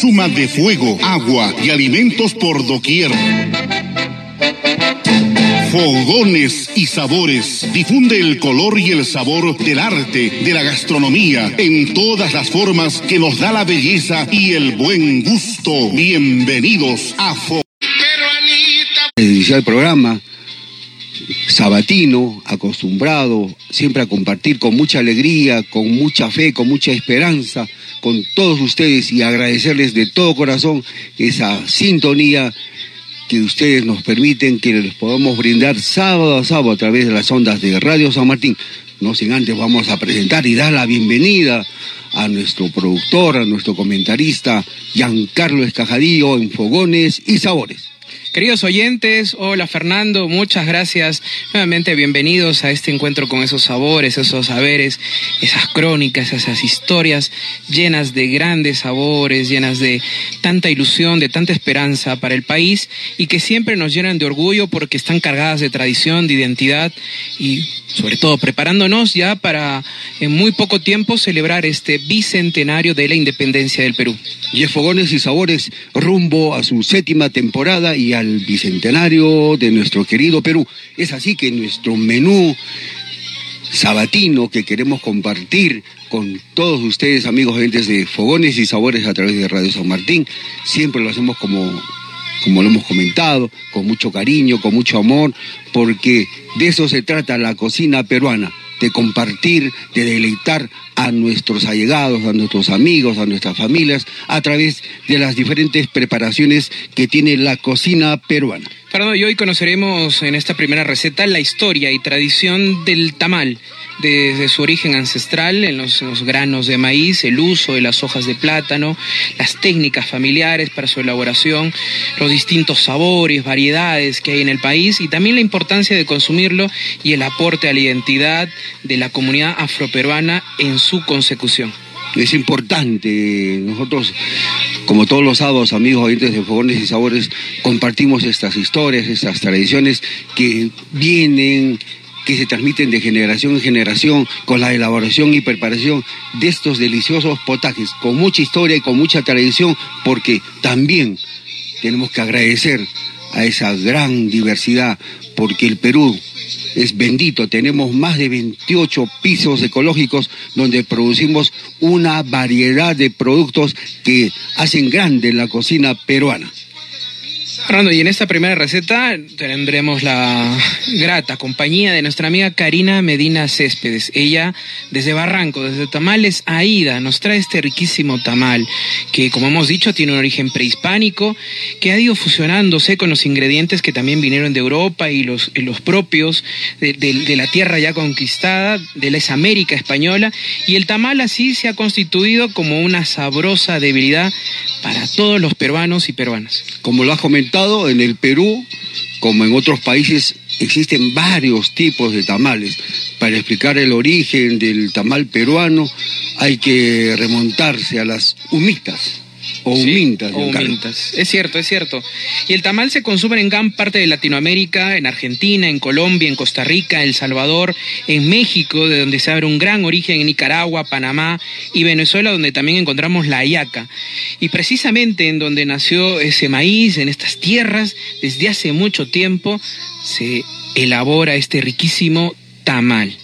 Suma de fuego, agua y alimentos por doquier. Fogones y sabores. Difunde el color y el sabor del arte, de la gastronomía, en todas las formas que nos da la belleza y el buen gusto. Bienvenidos a Fogones. Iniciar el programa sabatino, acostumbrado siempre a compartir con mucha alegría, con mucha fe, con mucha esperanza con todos ustedes y agradecerles de todo corazón esa sintonía que ustedes nos permiten que les podamos brindar sábado a sábado a través de las ondas de Radio San Martín. No sin antes vamos a presentar y dar la bienvenida a nuestro productor, a nuestro comentarista, Giancarlo Escajadillo en Fogones y Sabores. Queridos oyentes, hola Fernando, muchas gracias. Nuevamente bienvenidos a este encuentro con esos sabores, esos saberes, esas crónicas, esas historias llenas de grandes sabores, llenas de tanta ilusión, de tanta esperanza para el país y que siempre nos llenan de orgullo porque están cargadas de tradición, de identidad y sobre todo preparándonos ya para en muy poco tiempo celebrar este bicentenario de la independencia del Perú. Y es Fogones y Sabores rumbo a su séptima temporada y al bicentenario de nuestro querido Perú. Es así que nuestro menú sabatino que queremos compartir con todos ustedes, amigos oyentes de Fogones y Sabores a través de Radio San Martín, siempre lo hacemos como como lo hemos comentado, con mucho cariño, con mucho amor, porque de eso se trata la cocina peruana, de compartir, de deleitar a nuestros allegados, a nuestros amigos, a nuestras familias, a través de las diferentes preparaciones que tiene la cocina peruana. Fernando, y hoy conoceremos en esta primera receta la historia y tradición del tamal desde su origen ancestral en los, granos de maíz, el uso de las hojas de plátano, las técnicas familiares para su elaboración, los distintos sabores, variedades que hay en el país y también la importancia de consumirlo y el aporte a la identidad de la comunidad afroperuana en su consecución. Es importante, nosotros como todos los sábados, amigos oyentes de Fogones y Sabores, compartimos estas historias, estas tradiciones que vienen que se transmiten de generación en generación con la elaboración y preparación de estos deliciosos potajes, con mucha historia y con mucha tradición, porque también tenemos que agradecer a esa gran diversidad, porque el Perú es bendito, tenemos más de 28 pisos ecológicos donde producimos una variedad de productos que hacen grande la cocina peruana. Fernando, y en esta primera receta tendremos la grata compañía de nuestra amiga Karina Medina Céspedes. Ella, desde Barranco, desde Tamales Aida, nos trae este riquísimo tamal, que como hemos dicho tiene un origen prehispánico, que ha ido fusionándose con los ingredientes que también vinieron de Europa y los, los propios de, la tierra ya conquistada, de la América española, y el tamal así se ha constituido como una sabrosa debilidad para todos los peruanos y peruanas. Como lo has comentado, en el Perú, como en otros países, existen varios tipos de tamales. Para explicar el origen del tamal peruano hay que remontarse a las humitas o humintas. Es cierto, es cierto. Y el tamal se consume en gran parte de Latinoamérica, en Argentina, en Colombia, en Costa Rica, El Salvador, en México, de donde se abre un gran origen, en Nicaragua, Panamá y Venezuela, donde también encontramos la ayaca. Y precisamente en donde nació ese maíz, en estas tierras, desde hace mucho tiempo, se elabora este riquísimo tamal.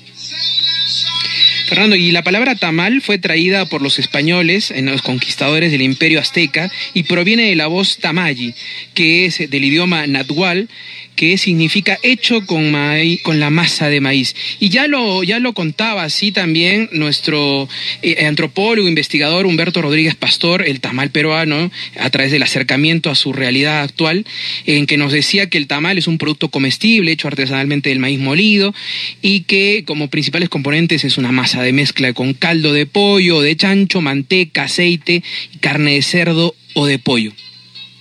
Fernando, y la palabra tamal fue traída por los españoles, en los conquistadores del imperio azteca, y proviene de la voz tamayi, que es del idioma natual, que significa hecho con, maíz, con la masa de maíz. Y ya lo, ya lo contaba así también nuestro eh, antropólogo, investigador Humberto Rodríguez Pastor, el tamal peruano, a través del acercamiento a su realidad actual, en que nos decía que el tamal es un producto comestible hecho artesanalmente del maíz molido y que como principales componentes es una masa de mezcla con caldo de pollo, de chancho, manteca, aceite, carne de cerdo o de pollo.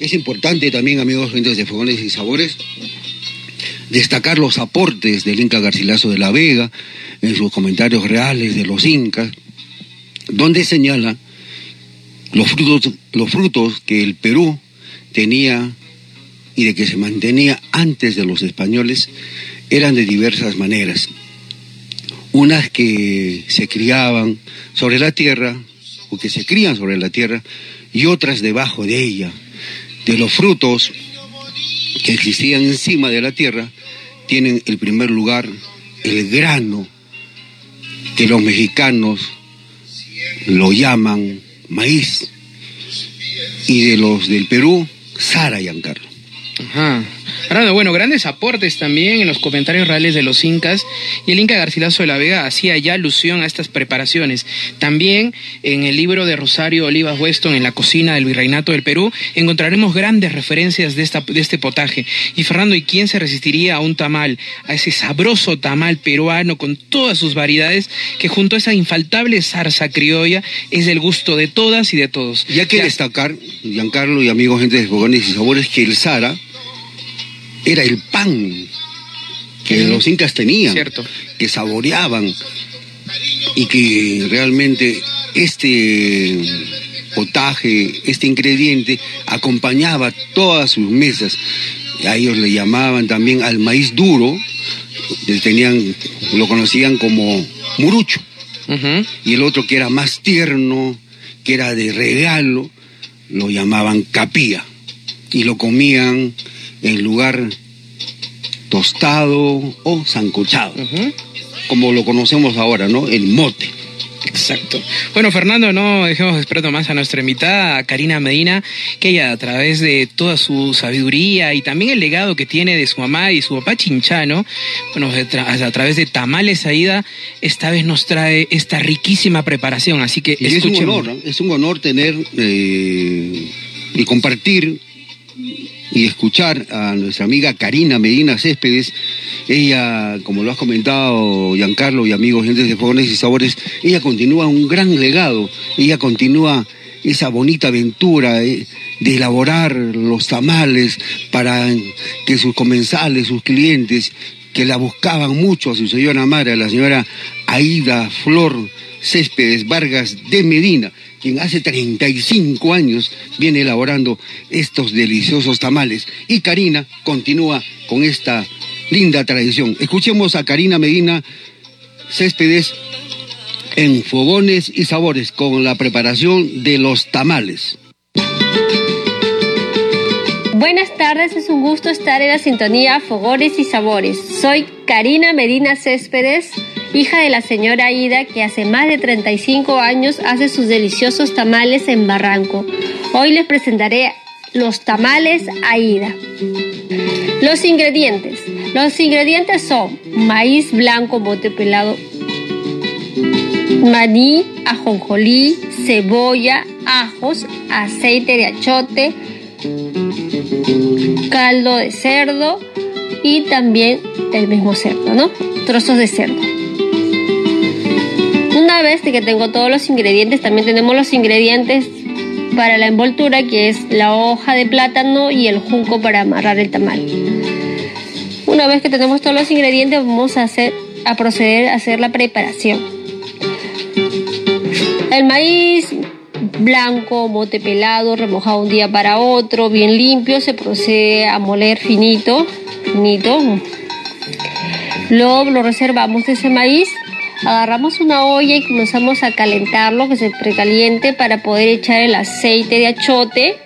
Es importante también, amigos de Fogones y Sabores, destacar los aportes del Inca Garcilaso de la Vega en sus comentarios reales de los incas, donde señala los frutos, los frutos que el Perú tenía y de que se mantenía antes de los españoles eran de diversas maneras. Unas que se criaban sobre la tierra, o que se crían sobre la tierra, y otras debajo de ella. De los frutos que existían encima de la tierra, tienen el primer lugar el grano, que los mexicanos lo llaman maíz, y de los del Perú, Sara Giancarlo. Ajá bueno, grandes aportes también en los comentarios reales de los incas y el inca Garcilaso de la Vega hacía ya alusión a estas preparaciones. También en el libro de Rosario Olivas Weston, en la cocina del Virreinato del Perú, encontraremos grandes referencias de, esta, de este potaje. Y Fernando, ¿y quién se resistiría a un tamal, a ese sabroso tamal peruano con todas sus variedades que junto a esa infaltable zarza criolla es del gusto de todas y de todos? Y hay que destacar, Giancarlo y amigos, gente de Fogones y Sabores, que el Sara era el pan que los incas tenían, que saboreaban y que realmente este potaje, este ingrediente acompañaba todas sus mesas. A ellos le llamaban también al maíz duro, tenían, lo conocían como murucho. Y el otro que era más tierno, que era de regalo, lo llamaban capía. Y lo comían en lugar tostado o sancochado, como lo conocemos ahora, ¿no? El mote. Exacto. Bueno, Fernando, no dejemos de esperar más a nuestra invitada, Karina Medina, que ella a través de toda su sabiduría y también el legado que tiene de su mamá y su papá chinchano, bueno, a través de Tamales Aida, esta vez nos trae esta riquísima preparación. Así que es un honor, es un honor tener eh, y compartir y escuchar a nuestra amiga Karina Medina Céspedes. Ella, como lo has comentado, Giancarlo y amigos, gente de Fogones y Sabores, ella continúa un gran legado, ella continúa esa bonita aventura de, elaborar los tamales para que sus comensales, sus clientes, que la buscaban mucho a su señora madre, la señora Aida Flor Céspedes Vargas de Medina, quien hace 35 años viene elaborando estos deliciosos tamales. Y Karina continúa con esta linda tradición. Escuchemos a Karina Medina Céspedes en Fogones y Sabores con la preparación de los tamales. Buenas tardes, es un gusto estar en la sintonía Fogones y Sabores. Soy Karina Medina Céspedes hija de la señora Ida, que hace más de 35 años hace sus deliciosos tamales en Barranco. Hoy les presentaré los tamales Aida. Los ingredientes. Los ingredientes son maíz blanco bote pelado, maní, ajonjolí, cebolla, ajos, aceite de achote, caldo de cerdo y también el mismo cerdo, ¿no? Trozos de cerdo. Una vez que tengo todos los ingredientes, también tenemos los ingredientes para la envoltura, que es la hoja de plátano y el junco para amarrar el tamal. Una vez que tenemos todos los ingredientes, vamos a, hacer, a proceder a hacer la preparación. El maíz blanco, mote pelado, remojado un día para otro, bien limpio, se procede a moler finito, finito. Luego lo reservamos ese maíz Agarramos una olla y comenzamos a calentarlo, que se precaliente para poder echar el aceite de achote,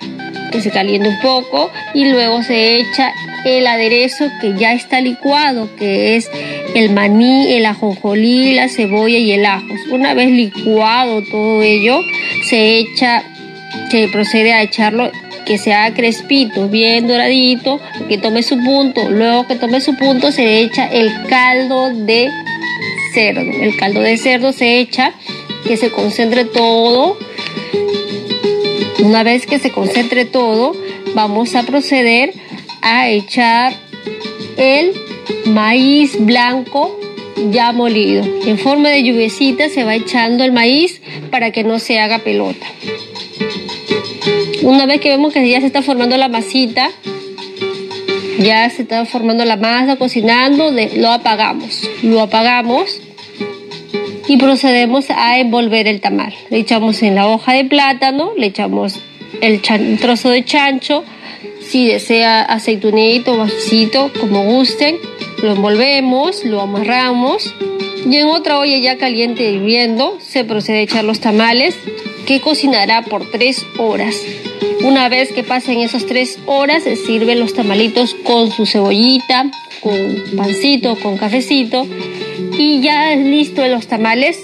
que se caliente un poco, y luego se echa el aderezo que ya está licuado, que es el maní, el ajonjolí, la cebolla y el ajo. Una vez licuado todo ello, se echa, se procede a echarlo que sea crespito, bien doradito, que tome su punto. Luego que tome su punto se echa el caldo de el caldo de cerdo se echa, que se concentre todo. Una vez que se concentre todo, vamos a proceder a echar el maíz blanco ya molido. En forma de lluviecita se va echando el maíz para que no se haga pelota. Una vez que vemos que ya se está formando la masita, ya se está formando la masa, cocinando, lo apagamos. Lo apagamos y procedemos a envolver el tamal. Le echamos en la hoja de plátano, le echamos el trozo de chancho, si desea aceitunito o bajicito, como gusten, lo envolvemos, lo amarramos y en otra olla ya caliente hirviendo se procede a echar los tamales que cocinará por tres horas. Una vez que pasen esas tres horas, se sirven los tamalitos con su cebollita, con pancito, con cafecito. Y ya listo los tamales,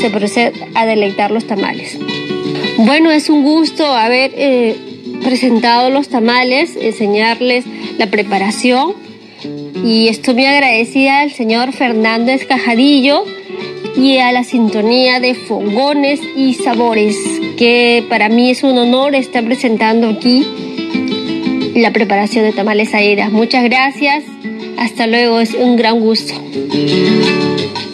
se procede a deleitar los tamales. Bueno, es un gusto haber eh, presentado los tamales, enseñarles la preparación. Y estoy muy agradecida al señor Fernando Escajadillo y a la sintonía de Fogones y Sabores, que para mí es un honor estar presentando aquí la preparación de tamales aéreas. Muchas gracias, hasta luego, es un gran gusto.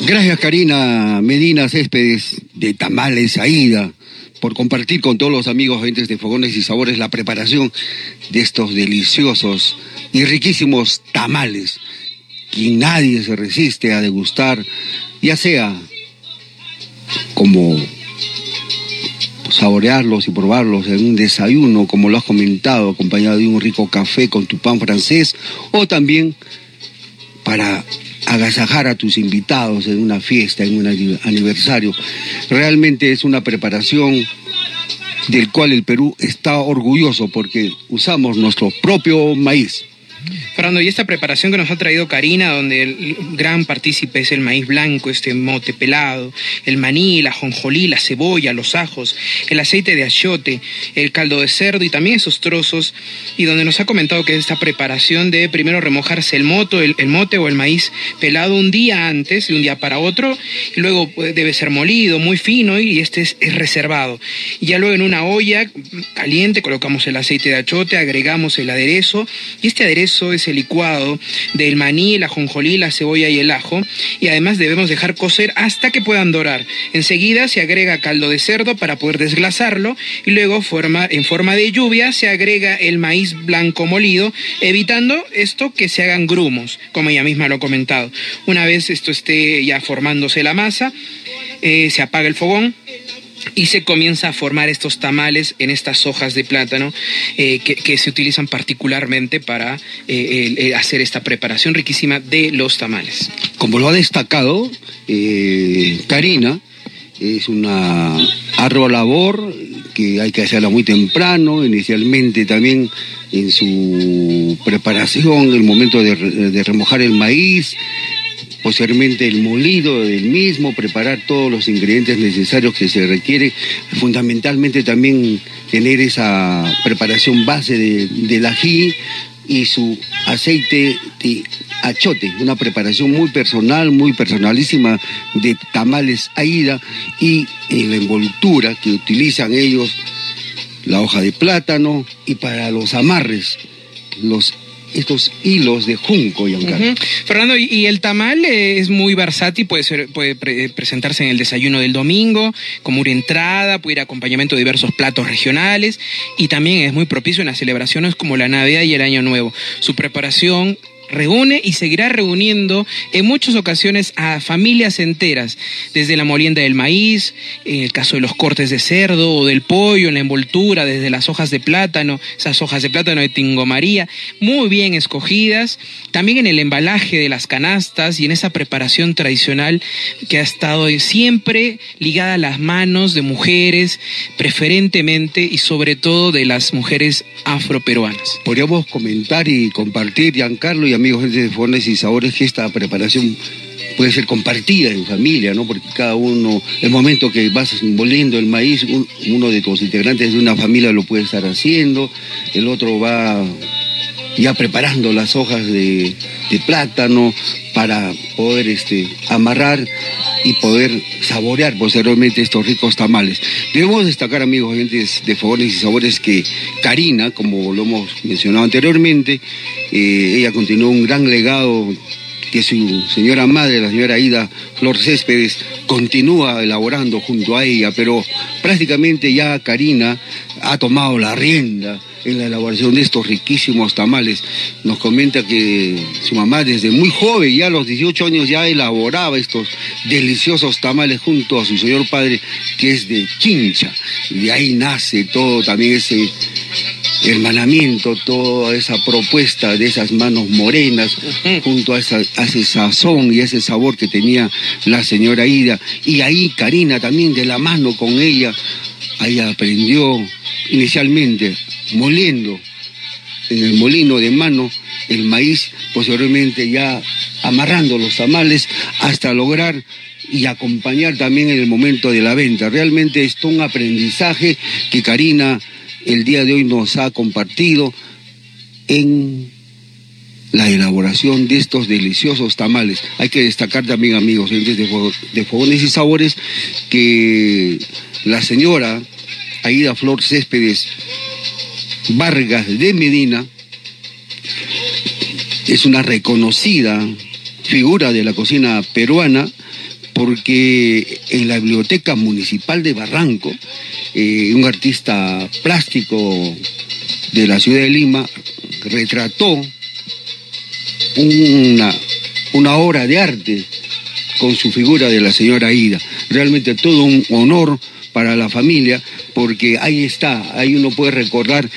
Gracias Karina Medina Céspedes de Tamales Aida por compartir con todos los amigos gentes de Fogones y Sabores la preparación de estos deliciosos y riquísimos tamales que nadie se resiste a degustar, ya sea como saborearlos y probarlos en un desayuno, como lo has comentado, acompañado de un rico café con tu pan francés, o también para agasajar a tus invitados en una fiesta, en un aniversario. Realmente es una preparación del cual el Perú está orgulloso porque usamos nuestro propio maíz. Fernando, y esta preparación que nos ha traído Karina, donde el gran partícipe es el maíz blanco, este mote pelado, el maní, la jonjolí, la cebolla, los ajos, el aceite de achiote, el caldo de cerdo y también esos trozos, y donde nos ha comentado que esta preparación debe primero remojarse el, moto, el, mote o el maíz pelado un día antes, de un día para otro, y luego pues, debe ser molido, muy fino, y este es, es reservado. Y ya luego en una olla caliente colocamos el aceite de achiote, agregamos el aderezo, y este aderezo es licuado del maní, la jonjolí, la cebolla y el ajo y además debemos dejar cocer hasta que puedan dorar. Enseguida se agrega caldo de cerdo para poder desglasarlo y luego forma, en forma de lluvia se agrega el maíz blanco molido, evitando esto que se hagan grumos, como ella misma lo ha comentado. Una vez esto esté ya formándose la masa, eh, se apaga el fogón, y se comienza a formar estos tamales en estas hojas de plátano eh, que, se utilizan particularmente para eh, hacer esta preparación riquísima de los tamales. Como lo ha destacado eh, Karina, es una ardua labor que hay que hacerla muy temprano, inicialmente también en su preparación, el momento de remojar el maíz, posteriormente el molido del mismo, preparar todos los ingredientes necesarios que se requiere, fundamentalmente también tener esa preparación base de, del ají y su aceite de achote, una preparación muy personal, muy personalísima de tamales aida y en la envoltura que utilizan ellos la hoja de plátano y para los amarres, los estos hilos de junco, y Fernando, y el tamal eh, es muy versátil, puede, ser, puede presentarse en el desayuno del domingo, como una entrada, puede ir acompañamiento de diversos platos regionales, y también es muy propicio en las celebraciones como la Navidad y el Año Nuevo. Su preparación reúne y seguirá reuniendo en muchas ocasiones a familias enteras, desde la molienda del maíz, en el caso de los cortes de cerdo o del pollo, en la envoltura, desde las hojas de plátano, esas hojas de plátano de Tingo María, muy bien escogidas, también en el embalaje de las canastas y en esa preparación tradicional que ha estado siempre ligada a las manos de mujeres, preferentemente y sobre todo de las mujeres afroperuanas. Podríamos comentar y compartir, Giancarlo, y amigos de Fornes y Sabores que esta preparación puede ser compartida en familia, ¿no? Porque cada uno, el momento que vas moliendo el maíz, uno de tus integrantes de una familia lo puede estar haciendo, el otro va ya preparando las hojas de, plátano para poder este, amarrar y poder saborear posteriormente estos ricos tamales. Debemos destacar, amigos, oyentes de Fogones y Sabores, que Karina, como lo hemos mencionado anteriormente, eh, ella continuó un gran legado que su señora madre, la señora Ida Flor Céspedes, continúa elaborando junto a ella, pero prácticamente ya Karina ha tomado la rienda en la elaboración de estos riquísimos tamales. Nos comenta que su mamá desde muy joven, ya a los 18 años, ya elaboraba estos deliciosos tamales junto a su señor padre, que es de Chincha. Y de ahí nace todo también ese hermanamiento, toda esa propuesta de esas manos morenas, junto a, esa, a, ese sazón y ese sabor que tenía la señora Ida. Y ahí Karina también de la mano con ella Ahí aprendió inicialmente moliendo en el molino de mano el maíz, posteriormente ya amarrando los tamales hasta lograr y acompañar también en el momento de la venta. Realmente es un aprendizaje que Karina el día de hoy nos ha compartido en la elaboración de estos deliciosos tamales. Hay que destacar también, amigos, de Fogones y Sabores, que la señora Aida Flor Céspedes Vargas de Medina es una reconocida figura de la cocina peruana porque en la Biblioteca Municipal de Barranco, eh, un artista plástico de la ciudad de Lima retrató una, una obra de arte con su figura de la señora Ida. Realmente todo un honor para la familia, porque ahí está, ahí uno puede recordar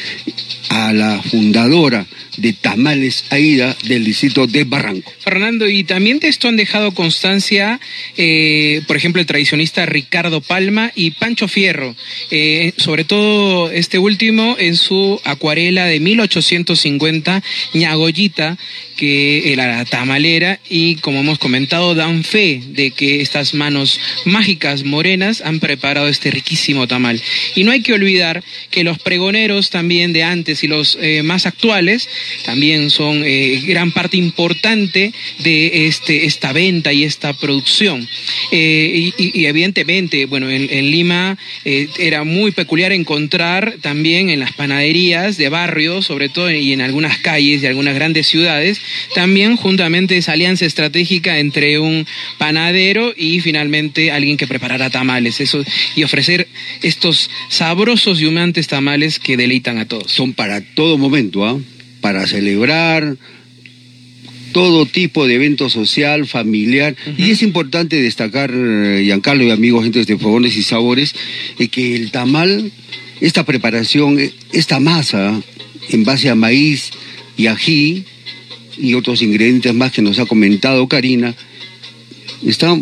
la fundadora de Tamales Aida del distrito de Barranco. Fernando, y también de esto han dejado constancia, eh, por ejemplo, el tradicionista Ricardo Palma y Pancho Fierro, eh, sobre todo este último en su acuarela de 1850, Ñagoyita, que era la tamalera y como hemos comentado dan fe de que estas manos mágicas morenas han preparado este riquísimo tamal. Y no hay que olvidar que los pregoneros también de antes y los eh, más actuales también son eh, gran parte importante de este, esta venta y esta producción. Eh, y, evidentemente, bueno, en, Lima era muy peculiar encontrar también en las panaderías de barrio, sobre todo y en algunas calles de algunas grandes ciudades, también juntamente esa alianza estratégica entre un panadero y finalmente alguien que preparara tamales eso, y ofrecer estos sabrosos y humeantes tamales que deleitan a todos. Son para todo momento, ¿ah? para celebrar todo tipo de evento social, familiar. Y es importante destacar, eh, Giancarlo y amigos, gente de Fogones y Sabores, eh, que el tamal, esta preparación, eh, esta masa en base a maíz y ají, y otros ingredientes más que nos ha comentado Karina,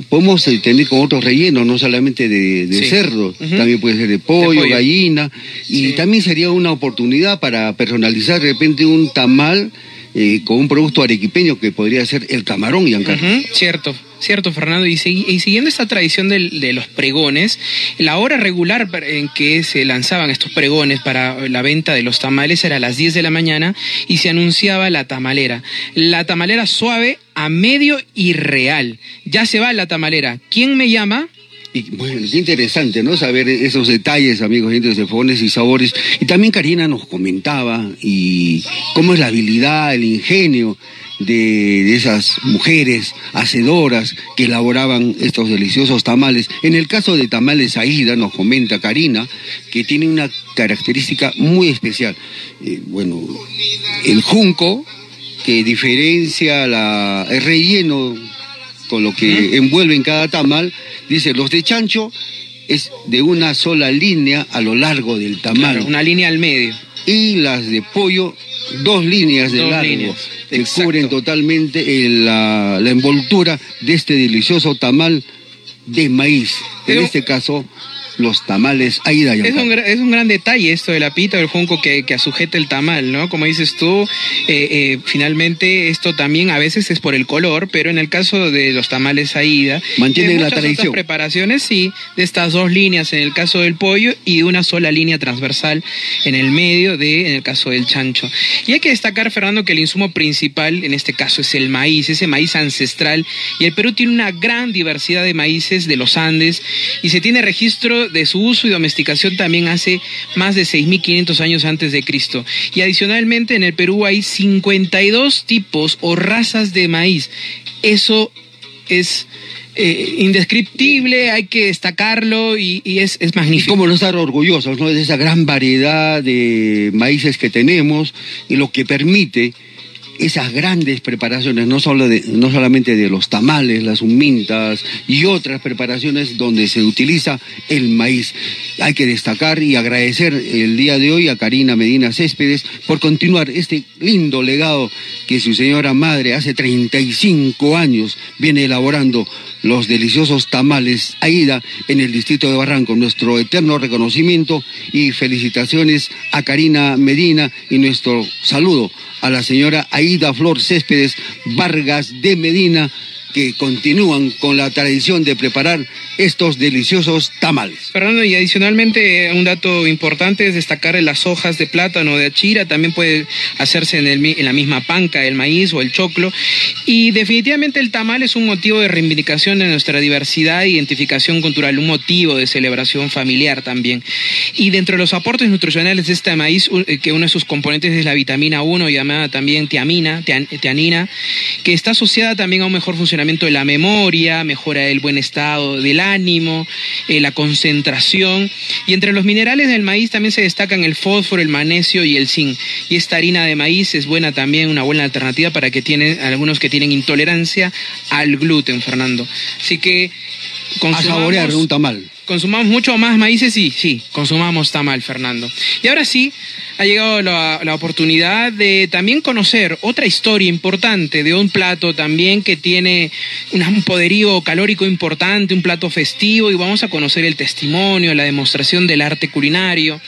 podemos eh, tener con otros rellenos, no solamente de, cerdo, también puede ser de pollo, gallina, y también sería una oportunidad para personalizar de repente un tamal eh, con un producto arequipeño que podría ser el camarón y uh Cierto, cierto, Fernando. Y, siguiendo esta tradición de, los pregones, la hora regular en que se lanzaban estos pregones para la venta de los tamales era a las 10 de la mañana y se anunciaba la tamalera. La tamalera suave a medio y real. Ya se va la tamalera. ¿Quién me llama? Y bueno, es interesante, ¿no? Saber esos detalles, amigos, de fogones y sabores. Y también Karina nos comentaba y cómo es la habilidad, el ingenio de, esas mujeres hacedoras que elaboraban estos deliciosos tamales. En el caso de tamales Aida, nos comenta Karina, que tiene una característica muy especial. Eh, bueno, el junco, que diferencia la, el relleno con lo que envuelve en cada tamal, dice, los de chancho es de una sola línea a lo largo del tamal. una línea al medio. Y las de pollo, dos líneas de largo, que cubren totalmente la, la, envoltura de este delicioso tamal de maíz. En este caso, los tamales Aida es un, es un gran detalle esto de la pita del junco que, que sujeta el tamal, ¿no? Como dices tú, eh, eh, finalmente esto también a veces es por el color, pero en el caso de los tamales Aida, mantiene la tradición. preparaciones, sí, de estas dos líneas en el caso del pollo y una sola línea transversal en el medio de, en el caso del chancho. Y hay que destacar, Fernando, que el insumo principal en este caso es el maíz, ese maíz ancestral, y el Perú tiene una gran diversidad de maíces de los Andes y se tiene registro de su uso y domesticación también hace más de 6.500 años antes de Cristo. Y adicionalmente en el Perú hay 52 tipos o razas de maíz. Eso es eh, indescriptible, hay que destacarlo y, es, es, magnífico. Y cómo no estar orgullosos ¿no? de esa gran variedad de maíces que tenemos y lo que permite esas grandes preparaciones, no, de, no solamente de los tamales, las humintas y otras preparaciones donde se utiliza el maíz. Hay que destacar y agradecer el día de hoy a Karina Medina Céspedes por continuar este lindo legado que su señora madre hace 35 años viene elaborando los deliciosos tamales Aida en el distrito de Barranco. Nuestro eterno reconocimiento y felicitaciones a Karina Medina y nuestro saludo a la señora Aida Flor Céspedes Vargas de Medina que continúan con la tradición de preparar estos deliciosos tamales. Fernando, y adicionalmente un dato importante es destacar las hojas de plátano de achira, también puede hacerse en, el, la misma panca, el maíz o el choclo. Y definitivamente el tamal es un motivo de reivindicación de nuestra diversidad e identificación cultural, un motivo de celebración familiar también. Y dentro de los aportes nutricionales de este maíz, eh, que uno de sus componentes es la vitamina 1, llamada también tiamina, tianina, que está asociada también a un mejor funcionamiento de la memoria, mejora el buen estado del ánimo, eh, la concentración. Y entre los minerales del maíz también se destacan el fósforo, el magnesio y el zinc. Y esta harina de maíz es buena también, una buena alternativa para que tienen, algunos que tienen intolerancia al gluten, Fernando. Así que a saborear un tamal. Consumamos mucho más maíces, sí, sí, consumamos tamal, Fernando. Y ahora sí, ha llegado la, la, oportunidad de también conocer otra historia importante de un plato también que tiene un poderío calórico importante, un plato festivo, y vamos a conocer el testimonio, la demostración del arte culinario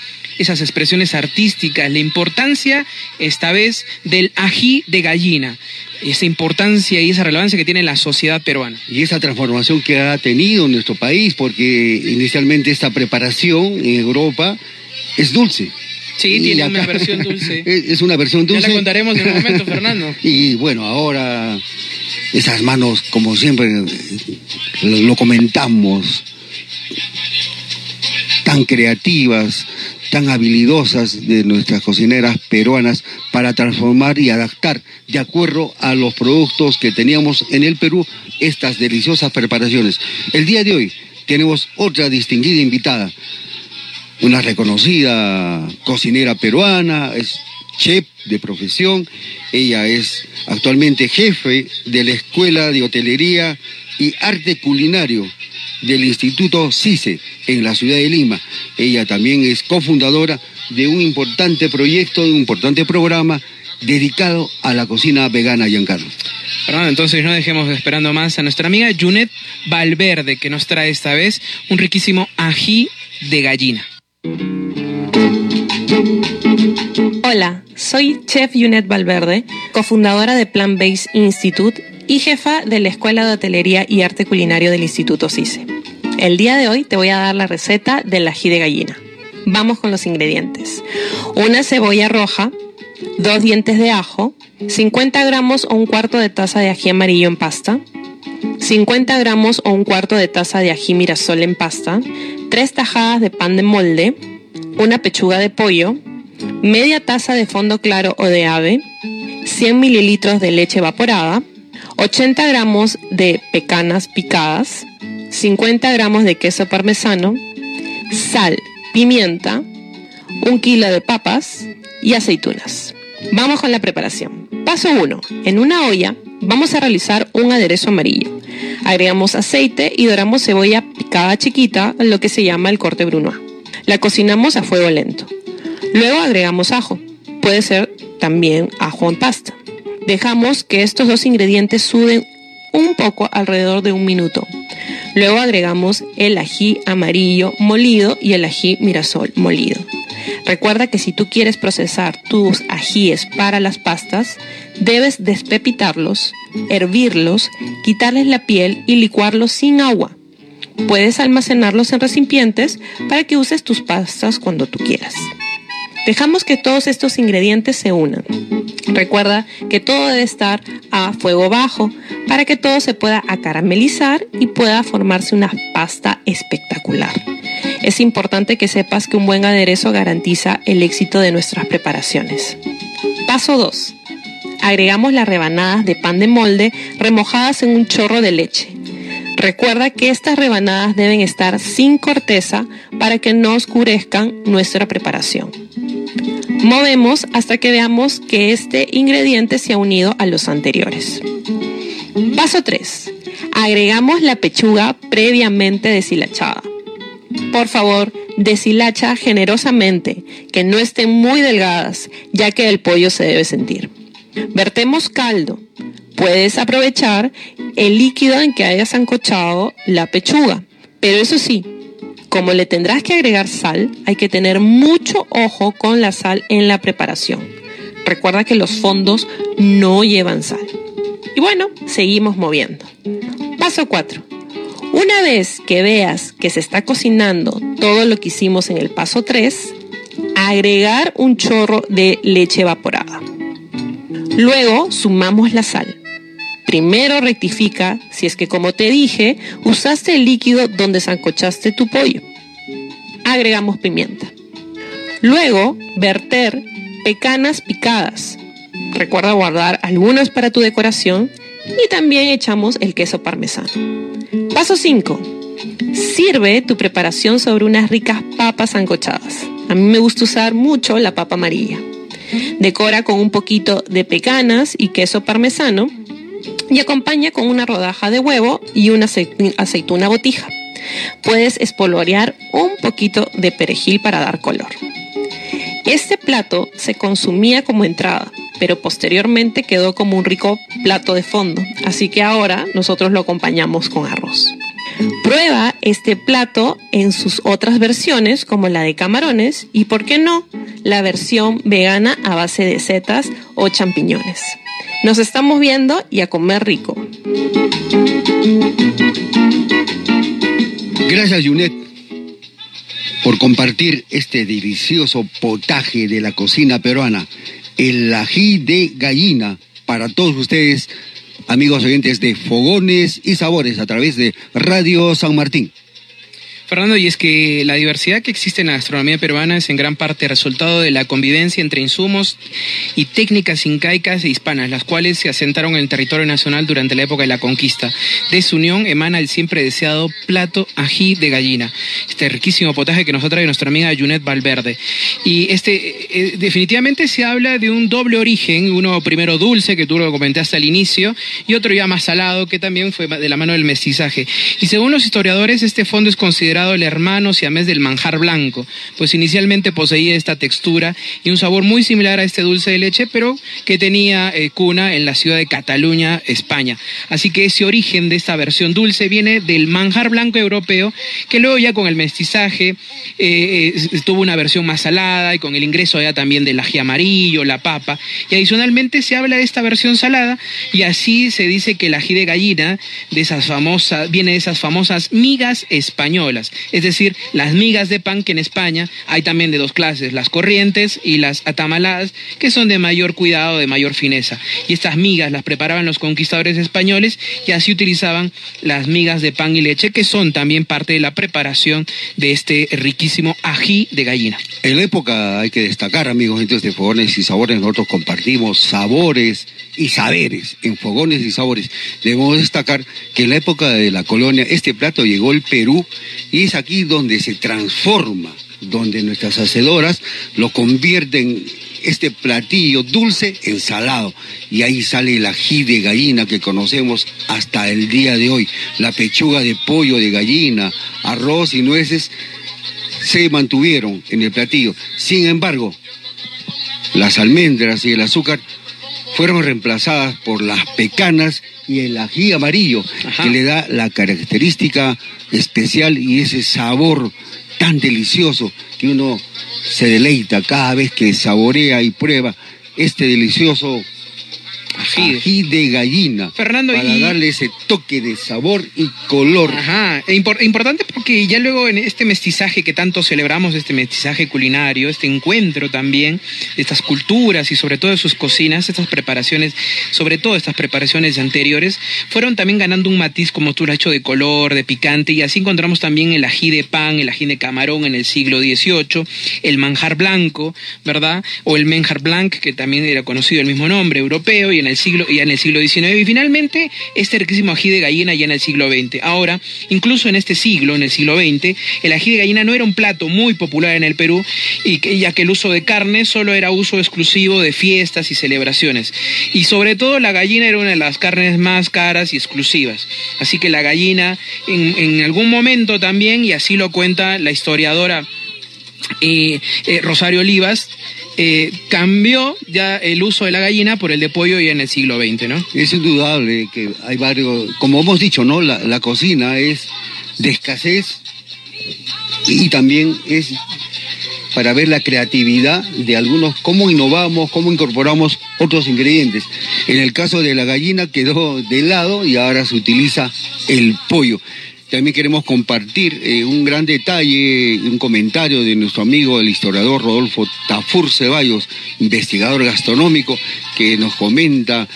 esas expresiones artísticas, la importancia esta vez del ají de gallina esa importancia y esa relevancia que tiene la sociedad peruana. Y esa transformación que ha tenido en nuestro país, porque inicialmente esta preparación en Europa es dulce. Sí, tiene una versión dulce. Es una versión dulce. Ya la contaremos en un momento, Fernando. y bueno, ahora esas manos, como siempre lo comentamos, tan creativas, tan habilidosas de nuestras cocineras peruanas para transformar y adaptar de acuerdo a los productos que teníamos en el Perú estas deliciosas preparaciones. El día de hoy tenemos otra distinguida invitada, una reconocida cocinera peruana, es chef de profesión, ella es actualmente jefe de la Escuela de Hotelería y Arte Culinario del Instituto CICE en la ciudad de Lima. Ella también es cofundadora de un importante proyecto, de un importante programa dedicado a la cocina vegana, Giancarlo. Perdón, entonces no dejemos esperando más a nuestra amiga Junet Valverde, que nos trae esta vez un riquísimo ají de gallina. Hola, soy Chef Junet Valverde, cofundadora de Plant Based Institute y jefa de la Escuela de Hotelería y Arte Culinario del Instituto CICE. El día de hoy te voy a dar la receta del ají de gallina. Vamos con los ingredientes. Una cebolla roja, dos dientes de ajo, 50 gramos o un cuarto de taza de ají amarillo en pasta, 50 gramos o un cuarto de taza de ají mirasol en pasta, tres tajadas de pan de molde, una pechuga de pollo, media taza de fondo claro o de ave, 100 mililitros de leche evaporada, 80 gramos de pecanas picadas, 50 gramos de queso parmesano, sal, pimienta, un kilo de papas y aceitunas. Vamos con la preparación. Paso 1. En una olla vamos a realizar un aderezo amarillo. Agregamos aceite y doramos cebolla picada chiquita, lo que se llama el corte brunoise. La cocinamos a fuego lento. Luego agregamos ajo. Puede ser también ajo en pasta. Dejamos que estos dos ingredientes suden un poco alrededor de un minuto. Luego agregamos el ají amarillo molido y el ají mirasol molido. Recuerda que si tú quieres procesar tus ajíes para las pastas, debes despepitarlos, hervirlos, quitarles la piel y licuarlos sin agua. Puedes almacenarlos en recipientes para que uses tus pastas cuando tú quieras. Dejamos que todos estos ingredientes se unan. Recuerda que todo debe estar a fuego bajo para que todo se pueda acaramelizar y pueda formarse una pasta espectacular. Es importante que sepas que un buen aderezo garantiza el éxito de nuestras preparaciones. Paso 2. Agregamos las rebanadas de pan de molde remojadas en un chorro de leche. Recuerda que estas rebanadas deben estar sin corteza para que no oscurezcan nuestra preparación. Movemos hasta que veamos que este ingrediente se ha unido a los anteriores. Paso 3. Agregamos la pechuga previamente deshilachada. Por favor, deshilacha generosamente, que no estén muy delgadas, ya que el pollo se debe sentir. Vertemos caldo. Puedes aprovechar el líquido en que hayas ancochado la pechuga. Pero eso sí, como le tendrás que agregar sal, hay que tener mucho ojo con la sal en la preparación. Recuerda que los fondos no llevan sal. Y bueno, seguimos moviendo. Paso 4. Una vez que veas que se está cocinando todo lo que hicimos en el paso 3, agregar un chorro de leche evaporada. Luego sumamos la sal. Primero rectifica si es que como te dije, usaste el líquido donde zancochaste tu pollo. Agregamos pimienta. Luego, verter pecanas picadas. Recuerda guardar algunas para tu decoración y también echamos el queso parmesano. Paso 5. Sirve tu preparación sobre unas ricas papas ancochadas. A mí me gusta usar mucho la papa amarilla. Decora con un poquito de pecanas y queso parmesano y acompaña con una rodaja de huevo y una aceituna botija. Puedes espolvorear un poquito de perejil para dar color. Este plato se consumía como entrada, pero posteriormente quedó como un rico plato de fondo, así que ahora nosotros lo acompañamos con arroz. Prueba este plato en sus otras versiones, como la de camarones, y por qué no, la versión vegana a base de setas o champiñones. Nos estamos viendo y a comer rico. Gracias, Junet, por compartir este delicioso potaje de la cocina peruana, el ají de gallina, para todos ustedes, amigos oyentes de Fogones y Sabores, a través de Radio San Martín. Fernando, y es que la diversidad que existe en la gastronomía peruana es en gran parte resultado de la convivencia entre insumos y técnicas incaicas e hispanas, las cuales se asentaron en el territorio nacional durante la época de la conquista. De su unión emana el siempre deseado plato ají de gallina, este riquísimo potaje que nos trae nuestra amiga Junet Valverde. Y este, eh, definitivamente se habla de un doble origen, uno primero dulce, que tú lo comentaste al inicio, y otro ya más salado, que también fue de la mano del mestizaje. Y según los historiadores, este fondo es considerado el hermano siamés del manjar blanco, pues inicialmente poseía esta textura y un sabor muy similar a este dulce de leche, pero que tenía eh, cuna en la ciudad de Cataluña, España. Así que ese origen de esta versión dulce viene del manjar blanco europeo, que luego ya con el mestizaje eh, eh, tuvo una versión más salada y con el ingreso ya también del ají amarillo, la papa, y adicionalmente se habla de esta versión salada y así se dice que el ají de gallina de esas famosas, viene de esas famosas migas españolas es decir, las migas de pan que en España hay también de dos clases, las corrientes y las atamaladas, que son de mayor cuidado, de mayor fineza. Y estas migas las preparaban los conquistadores españoles y así utilizaban las migas de pan y leche, que son también parte de la preparación de este riquísimo ají de gallina. En la época hay que destacar, amigos, entonces de Fogones y Sabores, nosotros compartimos sabores y saberes en Fogones y Sabores. Debemos destacar que en la época de la colonia este plato llegó al Perú y es aquí donde se transforma, donde nuestras hacedoras lo convierten este platillo dulce en salado. Y ahí sale el ají de gallina que conocemos hasta el día de hoy. La pechuga de pollo de gallina, arroz y nueces se mantuvieron en el platillo. Sin embargo, las almendras y el azúcar fueron reemplazadas por las pecanas y el ají amarillo, que le da la característica especial y ese sabor tan delicioso que uno se deleita cada vez que saborea y prueba este delicioso ají, de gallina. Fernando, para darle ese toque de sabor y color. Ajá, e importante porque ya luego en este mestizaje que tanto celebramos, este mestizaje culinario, este encuentro también de estas culturas y sobre todo de sus cocinas, estas preparaciones, sobre todo estas preparaciones anteriores, fueron también ganando un matiz, como tú lo has hecho, de color, de picante, y así encontramos también el ají de pan, el ají de camarón en el siglo XVIII, el manjar blanco, ¿verdad? O el menjar blanc, que también era conocido el mismo nombre, europeo, y en el siglo, ya en el siglo XIX, y finalmente este riquísimo ají de gallina ya en el siglo XX. Ahora, incluso en este siglo, en el siglo XX, el ají de gallina no era un plato muy popular en el Perú, y ya que el uso de carne solo era uso exclusivo de fiestas y celebraciones. Y sobre todo la gallina era una de las carnes más caras y exclusivas. Así que la gallina en, en algún momento también, y así lo cuenta la historiadora eh, eh, Rosario Olivas, eh, cambió ya el uso de la gallina por el de pollo ya en el siglo XX, ¿no? Es indudable que hay varios, como hemos dicho, ¿no? La, la cocina es de escasez y también es para ver la creatividad de algunos, cómo innovamos, cómo incorporamos otros ingredientes. En el caso de la gallina quedó de lado y ahora se utiliza el pollo. También queremos compartir eh, un gran detalle, un comentario de nuestro amigo el historiador Rodolfo Tafur Ceballos, investigador gastronómico, que nos comenta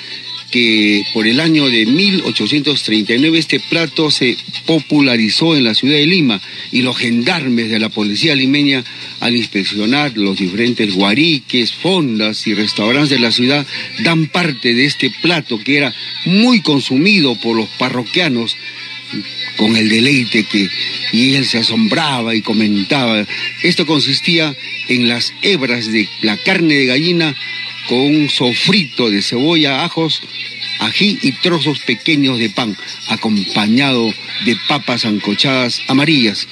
que por el año de 1839 este plato se popularizó en la ciudad de Lima y los gendarmes de la policía limeña al inspeccionar los diferentes guariques, fondas y restaurantes de la ciudad dan parte de este plato que era muy consumido por los parroquianos con el deleite que y él se asombraba y comentaba. Esto consistía en las hebras de la carne de gallina con un sofrito de cebolla, ajos, ají y trozos pequeños de pan, acompañado de papas ancochadas amarillas.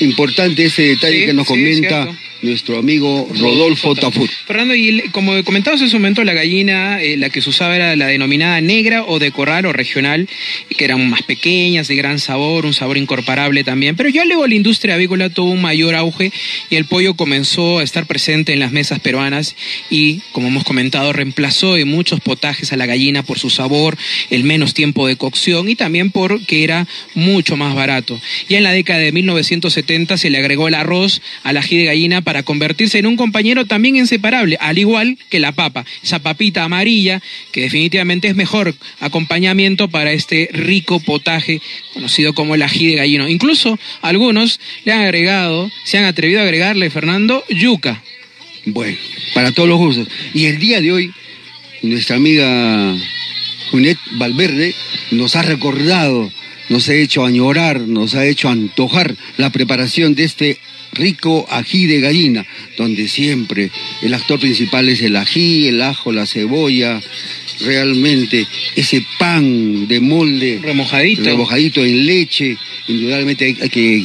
Importante ese detalle Sí, que nos sí, comenta. Nuestro amigo Rodolfo Tafur. Fernando, y como comentabas en su momento, la gallina, eh, la que se usaba era la denominada negra o de corral o regional, que eran más pequeñas, de gran sabor, un sabor incomparable también. Pero ya luego la industria avícola tuvo un mayor auge y el pollo comenzó a estar presente en las mesas peruanas y, como hemos comentado, reemplazó en muchos potajes a la gallina por su sabor, el menos tiempo de cocción y también porque era mucho más barato. Ya en la década de 1970 se le agregó el arroz al ají de gallina para convertirse en un compañero también inseparable, al igual que la papa, esa papita amarilla que definitivamente es mejor acompañamiento para este rico potaje conocido como el ají de gallino. Incluso algunos le han agregado, se han atrevido a agregarle, Fernando, yuca. Bueno, para todos los gustos. Y el día de hoy, nuestra amiga Junet Valverde nos ha recordado, nos ha hecho añorar, nos ha hecho antojar la preparación de este rico ají de gallina, donde siempre el actor principal es el ají, el ajo, la cebolla, realmente ese pan de molde Remojadito. remojadito en leche, indudablemente hay, hay que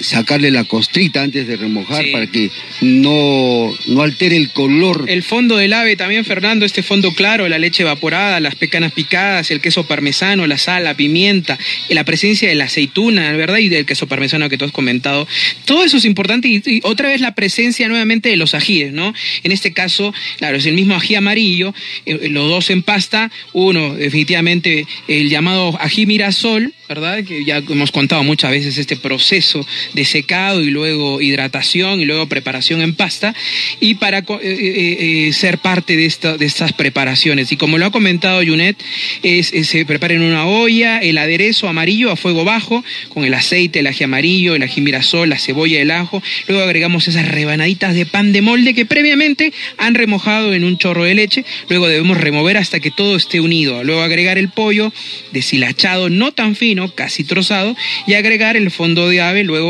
sacarle la costrita antes de remojar Sí. para que no, no altere el color. El fondo del ave también, Fernando, este fondo claro, la leche evaporada, las pecanas picadas, el queso parmesano, la sal, la pimienta, la presencia de la aceituna, ¿verdad? Y del queso parmesano que tú has comentado. Todo eso es importante y, y otra vez la presencia nuevamente de los ajíes, ¿no? En este caso, claro, es el mismo ají amarillo, eh, los dos en pasta, uno definitivamente el llamado ají mirasol, ¿verdad? Que ya hemos contado muchas veces este proceso de secado y luego hidratación y luego preparación en pasta y para eh, eh, eh, ser parte de, de estas preparaciones. Y como lo ha comentado Junet, se prepara en una olla el aderezo amarillo a fuego bajo con el aceite, el ají amarillo, el ají mirasol, la cebolla, el ajo. Luego agregamos esas rebanaditas de pan de molde que previamente han remojado en un chorro de leche. Luego debemos remover hasta que todo esté unido. Luego agregar el pollo deshilachado, no tan fino, casi trozado, y agregar el fondo de ave. Luego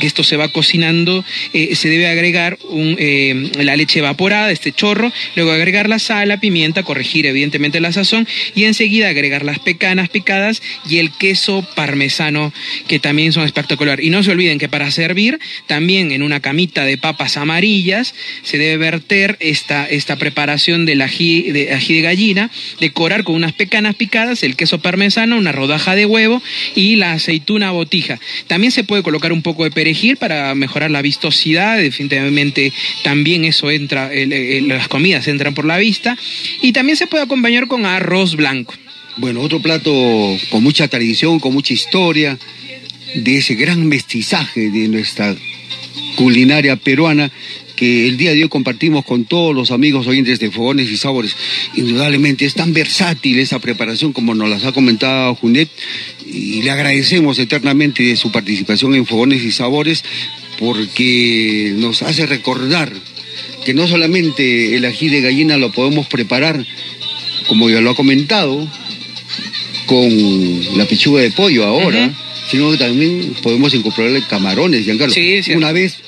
que esto se va cocinando, eh, se debe agregar eh, la leche evaporada, este chorro. Luego agregar la sal, la pimienta, corregir evidentemente la sazón y enseguida agregar las pecanas picadas y el queso parmesano que también son espectacular. Y no se olviden que para servir también en una camita de papas amarillas se debe verter esta, esta preparación del ají de, ají de gallina, decorar con unas pecanas picadas, el queso parmesano, una rodaja de huevo y la aceituna botija. También se puede colocar un poco de perejil para mejorar la vistosidad, definitivamente también eso entra, el- las comidas entran por la vista y también se puede acompañar con arroz blanco. Bueno, otro plato con mucha tradición, con mucha historia, de ese gran mestizaje de nuestra culinaria peruana que el día de hoy compartimos con todos los amigos oyentes de Fogones y Sabores. Indudablemente es tan versátil esa preparación como nos las ha comentado Junet y le agradecemos eternamente de su participación en Fogones y Sabores porque nos hace recordar que no solamente el ají de gallina lo podemos preparar, como ya lo ha comentado, con la pechuga de pollo ahora. Sino que también podemos incorporarle camarones, Giancarlo. Sí, cierto. Una vez,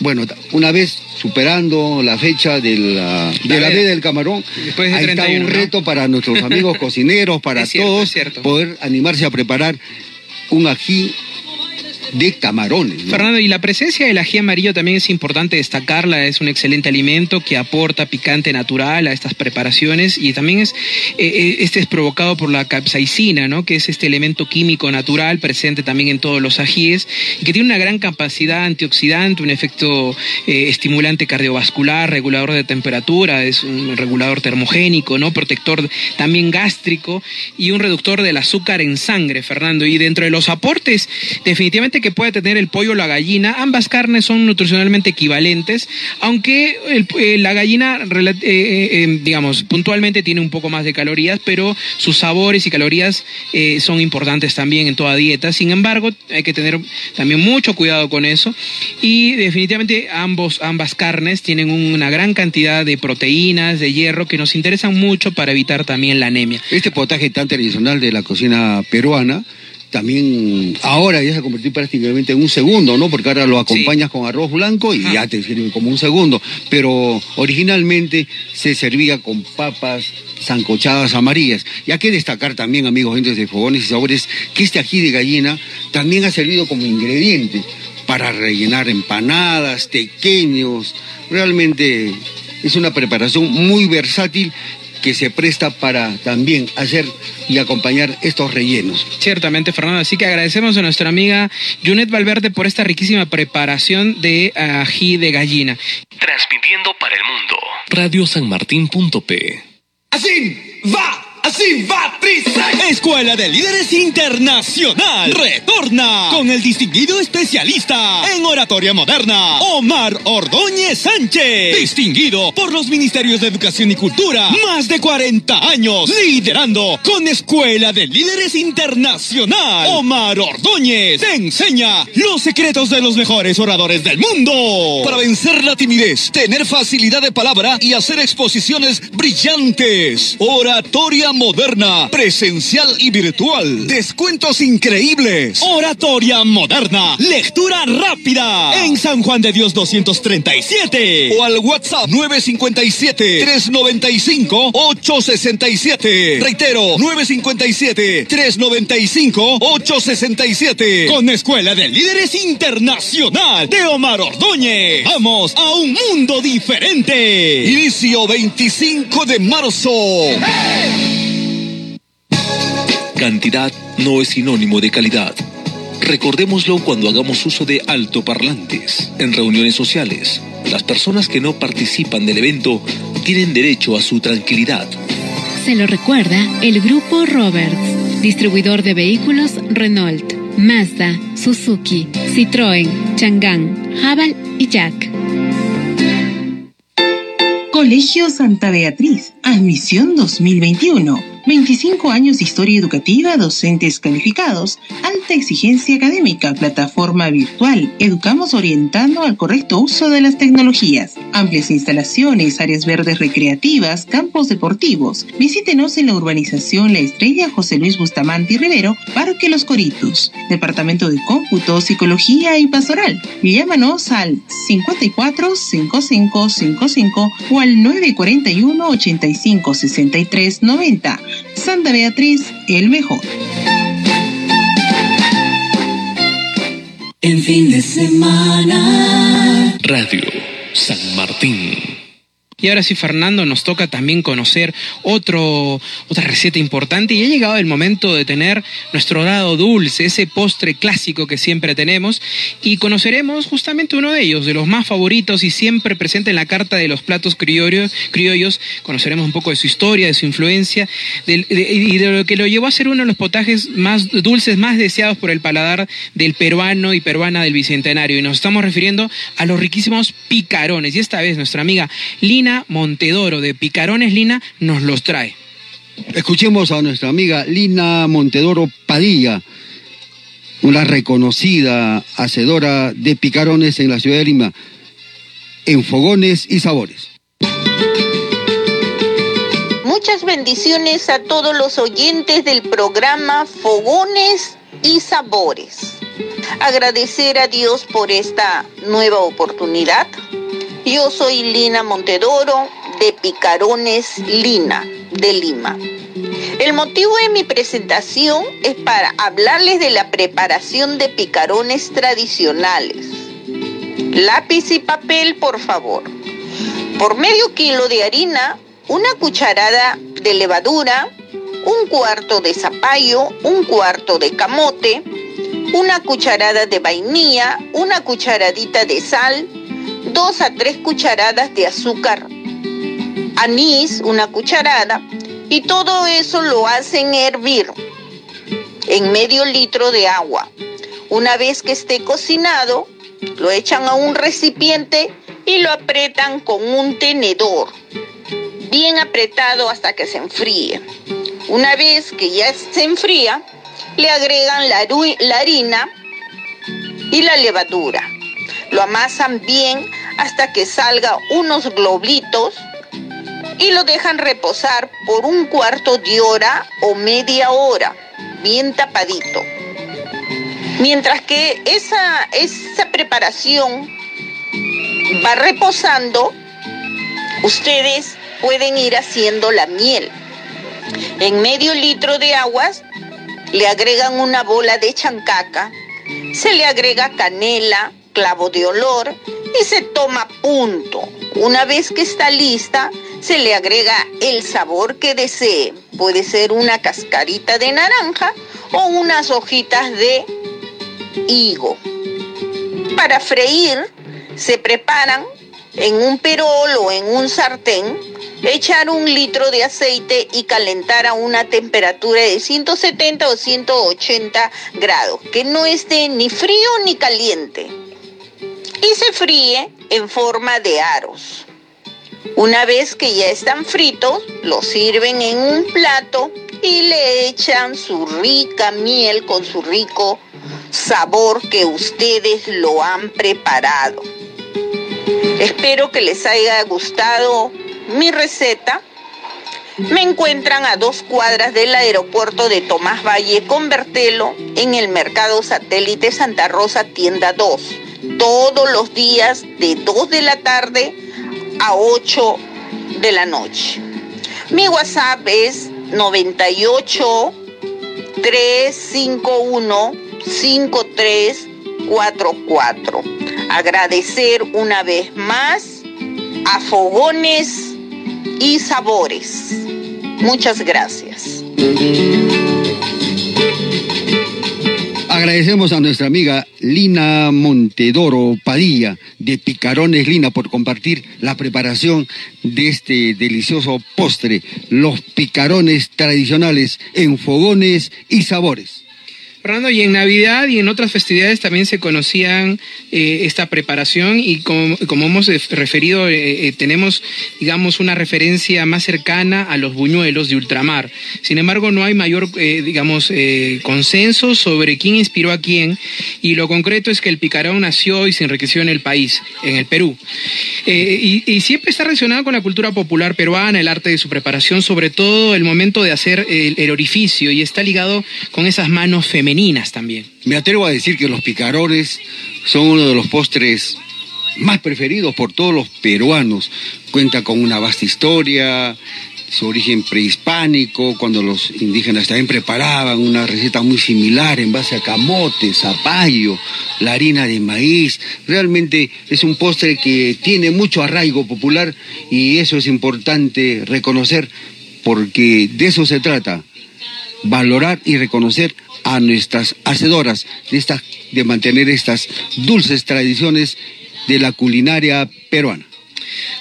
bueno, una vez superando la fecha de la, de la veda. veda del camarón, Después de ahí está 31, un ¿no? reto para nuestros amigos cocineros, para Es cierto, todos, es poder animarse a preparar un ají de camarones. Fernando, y la presencia del ají amarillo también es importante destacarla, es un excelente alimento que aporta picante natural a estas preparaciones y también es, eh, eh, este es provocado por la capsaicina, ¿no? que es este elemento químico natural presente también en todos los ajíes y que tiene una gran capacidad antioxidante, un efecto eh, estimulante cardiovascular, regulador de temperatura, es un regulador termogénico, ¿no? protector también gástrico y un reductor del azúcar en sangre, Fernando. Y dentro de los aportes, definitivamente que puede tener el pollo o la gallina, ambas carnes son nutricionalmente equivalentes, aunque eh, la gallina, eh, eh, digamos, puntualmente tiene un poco más de calorías, pero sus sabores y calorías son importantes también en toda dieta. Sin embargo, hay que tener también mucho cuidado con eso. Y definitivamente ambos, ambas carnes tienen una gran cantidad de proteínas, de hierro, que nos interesan mucho para evitar también la anemia. Este potaje tan tradicional de la cocina peruana, también ahora ya se ha convertido prácticamente en un segundo, ¿no? Porque ahora lo acompañas con arroz blanco y ya te sirve como un segundo. Pero originalmente se servía con papas zancochadas amarillas. Y hay que destacar también, amigos, gente de fogones y sabores, que este ají de gallina también ha servido como ingrediente para rellenar empanadas, pequeños. Realmente es una preparación muy versátil que se presta para también hacer y acompañar estos rellenos. Ciertamente, Fernando. Así que agradecemos a nuestra amiga Junet Valverde por esta riquísima preparación de ají de gallina. Transmitiendo para el mundo. Radio Sanmartín.p. Así va Escuela de Líderes Internacional retorna con el distinguido especialista en oratoria moderna, Omar Ordóñez Sánchez. Distinguido por los Ministerios de Educación y Cultura, más de 40 años liderando con Escuela de Líderes Internacional. Omar Ordóñez te enseña los secretos de los mejores oradores del mundo para vencer la timidez, tener facilidad de palabra y hacer exposiciones brillantes. Oratoria moderna, presencial y virtual. Descuentos increíbles. Oratoria moderna. Lectura rápida. En San Juan de Dios 237. O al WhatsApp 957-395-867. Reitero, 957-395-867. Con Escuela de Líderes Internacional de Omar Ordóñez. Vamos a un mundo diferente. Inicio 25 de marzo. Cantidad no es sinónimo de calidad. Recordémoslo cuando hagamos uso de altoparlantes en reuniones sociales. Las personas que no participan del evento tienen derecho a su tranquilidad. Se lo recuerda el Grupo Roberts, distribuidor de vehículos Renault, Mazda, Suzuki, Citroën, Chang'an, Haval y Jack. Colegio Santa Beatriz, admisión 2021 25 años de historia educativa, docentes calificados, alta exigencia académica, plataforma virtual. Educamos orientando al correcto uso de las tecnologías. Amplias instalaciones, áreas verdes recreativas, campos deportivos. Visítenos en la urbanización La Estrella José Luis Bustamante Rivero, Parque Los Coritos, Departamento de Cómputo, Psicología y Pastoral. Llámanos al 54 55 55 o al 941 85 63 90. Santa Beatriz, el mejor. El fin de semana. Radio San Martín. Y ahora sí, Fernando, nos toca también conocer otro, otra receta importante y ha llegado el momento de tener nuestro dado dulce, ese postre clásico que siempre tenemos y conoceremos justamente uno de ellos, de los más favoritos y siempre presente en la carta de los platos criollos. criollos. Conoceremos un poco de su historia, de su influencia y de lo que lo llevó a ser uno de los potajes más dulces, más deseados por el paladar del peruano y peruana del Bicentenario. Y nos estamos refiriendo a los riquísimos picarones. Y esta vez nuestra amiga Lina Montedoro de Picarones Lina nos los trae. Escuchemos a nuestra amiga Lina Montedoro Padilla, una reconocida hacedora de picarones en la ciudad de Lima, en fogones y sabores. Muchas bendiciones a todos los oyentes del programa Fogones y Sabores. Agradecer a Dios por esta nueva oportunidad yo soy Lina Montedoro de Picarones Lina de Lima. El motivo de mi presentación es para hablarles de la preparación de picarones tradicionales. Lápiz y papel, por favor. Por medio kilo de harina, una cucharada de levadura, un cuarto de zapallo, un cuarto de camote, una cucharada de vainilla, una cucharadita de sal, dos a tres cucharadas de azúcar, anís, una cucharada, y todo eso lo hacen hervir en medio litro de agua. Una vez que esté cocinado, lo echan a un recipiente y lo apretan con un tenedor, bien apretado hasta que se enfríe. Una vez que ya se enfría, le agregan la, la harina y la levadura. Lo amasan bien hasta que salga unos globitos y lo dejan reposar por un cuarto de hora o media hora, bien tapadito. Mientras que esa, esa preparación va reposando, ustedes pueden ir haciendo la miel. En medio litro de aguas le agregan una bola de chancaca, se le agrega canela, clavo de olor y se toma punto. Una vez que está lista, se le agrega el sabor que desee. Puede ser una cascarita de naranja o unas hojitas de higo. Para freír, se preparan en un perol o en un sartén, echar un litro de aceite y calentar a una temperatura de 170 o 180 grados, que no esté ni frío ni caliente. Y se fríe en forma de aros. Una vez que ya están fritos, los sirven en un plato y le echan su rica miel con su rico sabor que ustedes lo han preparado. Espero que les haya gustado mi receta. Me encuentran a dos cuadras del aeropuerto de Tomás Valle con Bertelo en el Mercado Satélite Santa Rosa, tienda 2, todos los días de 2 de la tarde a 8 de la noche. Mi WhatsApp es 98 351 5344. Agradecer una vez más a Fogones y Sabores. Muchas gracias. Agradecemos a nuestra amiga Lina Montedoro Padilla de Picarones Lina por compartir la preparación de este delicioso postre, los picarones tradicionales en fogones y sabores. Fernando, y en Navidad y en otras festividades también se conocían eh, esta preparación y como, hemos referido, eh, eh, tenemos, digamos, una referencia más cercana a los buñuelos de ultramar. Sin embargo, no hay mayor, digamos, consenso sobre quién inspiró a quién y lo concreto es que el picarón nació y se enriqueció en el país, en el Perú. Y, siempre está relacionado con la cultura popular peruana, el arte de su preparación, sobre todo el momento de hacer el, el orificio y está ligado con esas manos femeninas también. Me atrevo a decir que los picarones son uno de los postres más preferidos por todos los peruanos. Cuenta con una vasta historia, su origen prehispánico, cuando los indígenas también preparaban una receta muy similar en base a camote, zapallo, la harina de maíz. Realmente es un postre que tiene mucho arraigo popular y eso es importante reconocer porque de eso se trata, valorar y reconocer a nuestras hacedoras de, de mantener estas dulces tradiciones de la culinaria peruana.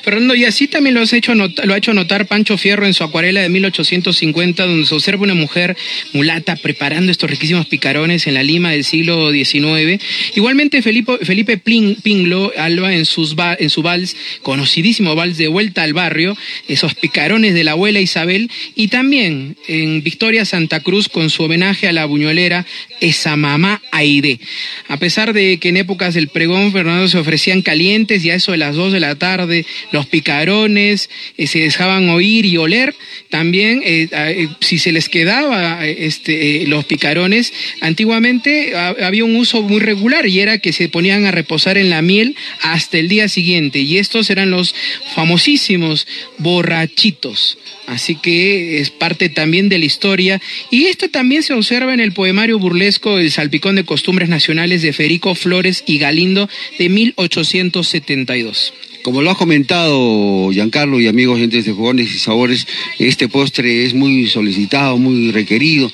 Fernando, y así también lo, has hecho lo ha hecho notar Pancho Fierro en su acuarela de 1850, donde se observa una mujer mulata preparando estos riquísimos picarones en la Lima del siglo XIX. Igualmente Felipe, Felipe Pinglo Alba en, en su vals, conocidísimo vals de Vuelta al Barrio, esos picarones de la abuela Isabel, y también en Victoria Santa Cruz con su homenaje a la buñuelera, esa mamá Aide. A pesar de que en épocas del pregón, Fernando, se ofrecían calientes y a eso de las 2 de la tarde los picarones eh, se dejaban oír y oler, también eh, eh, si se les quedaba este, los picarones, antiguamente había un uso muy regular y era que se ponían a reposar en la miel hasta el día siguiente y estos eran los famosísimos borrachitos. Así que es parte también de la historia. Y esto también se observa en el poemario burlesco El Salpicón de Costumbres Nacionales de Federico Flores y Galindo de 1872. Como lo ha comentado Giancarlo y amigos gente de Fogones y Sabores, este postre es muy solicitado, muy requerido.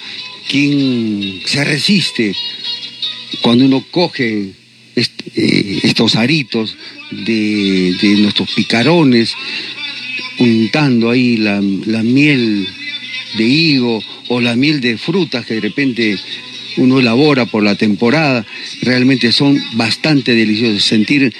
¿Quién se resiste cuando uno coge eh, estos aritos de, de nuestros picarones? untando ahí la, miel de higo o la miel de frutas que de repente uno elabora por la temporada, realmente son bastante deliciosos. Sentir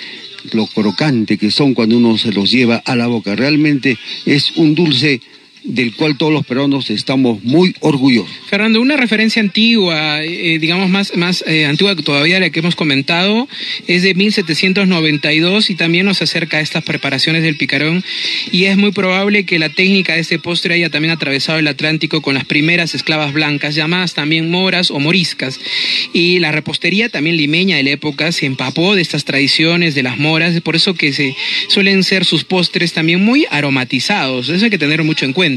lo crocante que son cuando uno se los lleva a la boca. Realmente es un dulce del cual todos los peruanos estamos muy orgullosos. Fernando, una referencia antigua, eh, digamos más, más eh, antigua que todavía la que hemos comentado, es de 1792 y también nos acerca a estas preparaciones del picarón y es muy probable que la técnica de este postre haya también atravesado el Atlántico con las primeras esclavas blancas, llamadas también moras o moriscas. Y la repostería también limeña de la época se empapó de estas tradiciones de las moras, por eso que se suelen ser sus postres también muy aromatizados, eso hay que tener mucho en cuenta.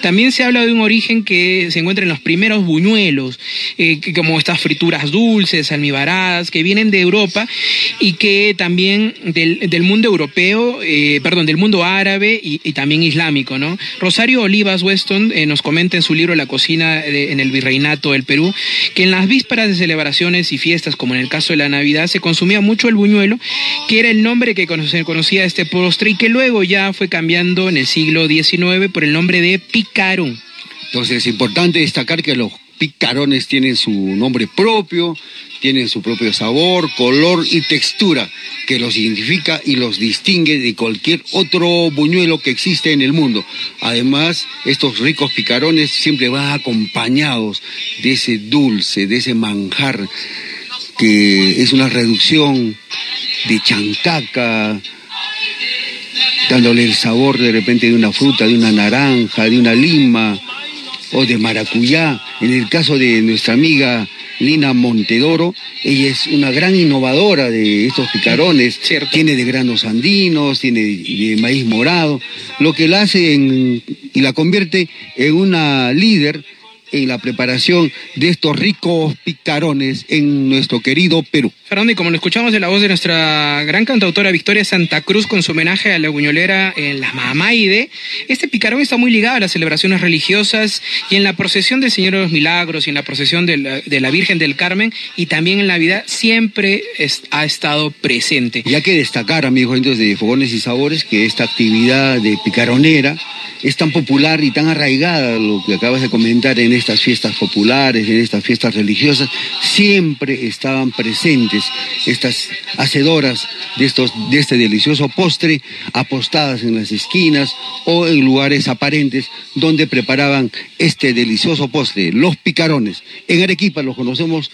También se habla de un origen que se encuentra en los primeros buñuelos, eh, como estas frituras dulces, almibaradas, que vienen de Europa y que también del, mundo europeo, eh, perdón, del mundo árabe y, también islámico, ¿no? Rosario Olivas Weston eh, nos comenta en su libro La cocina en el virreinato del Perú, que en las vísperas de celebraciones y fiestas, como en el caso de la Navidad, se consumía mucho el buñuelo, que era el nombre que se conocía este postre y que luego ya fue cambiando en el siglo XIX por el nombre de picarón. Entonces es importante destacar que los picarones tienen su nombre propio, tienen su propio sabor, color y textura que los identifica y los distingue de cualquier otro buñuelo que existe en el mundo. Además, estos ricos picarones siempre van acompañados de ese dulce, de ese manjar que es una reducción de chancaca, dándole el sabor de repente de una fruta, de una naranja, de una lima o de maracuyá. En el caso de nuestra amiga Lina Montedoro, ella es una gran innovadora de estos picarones. Tiene de granos andinos, tiene de, maíz morado, lo que la hace y la convierte en una líder en la preparación de estos ricos picarones en nuestro querido Perú. Fernando, y como lo escuchamos de la voz de nuestra gran cantautora Victoria Santa Cruz con su homenaje a la buñolera en la Mamaide, este picarón está muy ligado a las celebraciones religiosas y en la procesión del Señor de los Milagros y en la procesión de la, Virgen del Carmen y también en Navidad siempre ha estado presente. Y hay que destacar, amigos de Fogones y Sabores, que esta actividad de picaronera es tan popular y tan arraigada, lo que acabas de comentar, en estas fiestas populares, en estas fiestas religiosas, siempre estaban presentes estas hacedoras de, estos, de este delicioso postre, apostadas en las esquinas o en lugares aparentes donde preparaban este delicioso postre, los picarones. En Arequipa los conocemos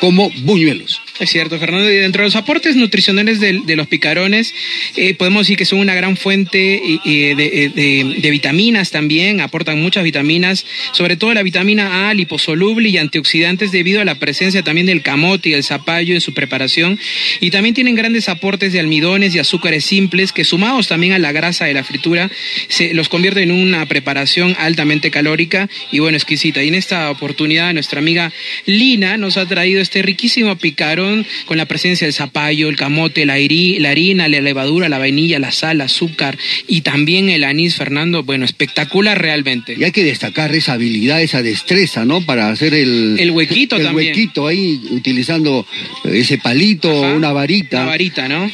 como buñuelos. Es cierto, Fernando. Y dentro de los aportes nutricionales de, los picarones, eh, podemos decir que son una gran fuente de, vitaminas también, aportan muchas vitaminas, sobre todo la vitamina A, liposoluble y antioxidantes debido a la presencia también del camote y el zapallo en su preparación. Y también tienen grandes aportes de almidones y azúcares simples que sumados también a la grasa de la fritura, se los convierte en una preparación altamente calórica y bueno, exquisita. Y en esta oportunidad nuestra amiga Lina nos ha traído este riquísimo picarón con la presencia del zapallo, el camote, la, la harina, la levadura, la vainilla, la sal, azúcar y también el anís, Fernando. Bueno, espectacular realmente. Y hay que destacar esa habilidad, esa destreza, ¿no? Para hacer el... El huequito el también. huequito ahí, utilizando ese palito, una varita. Una varita, ¿no?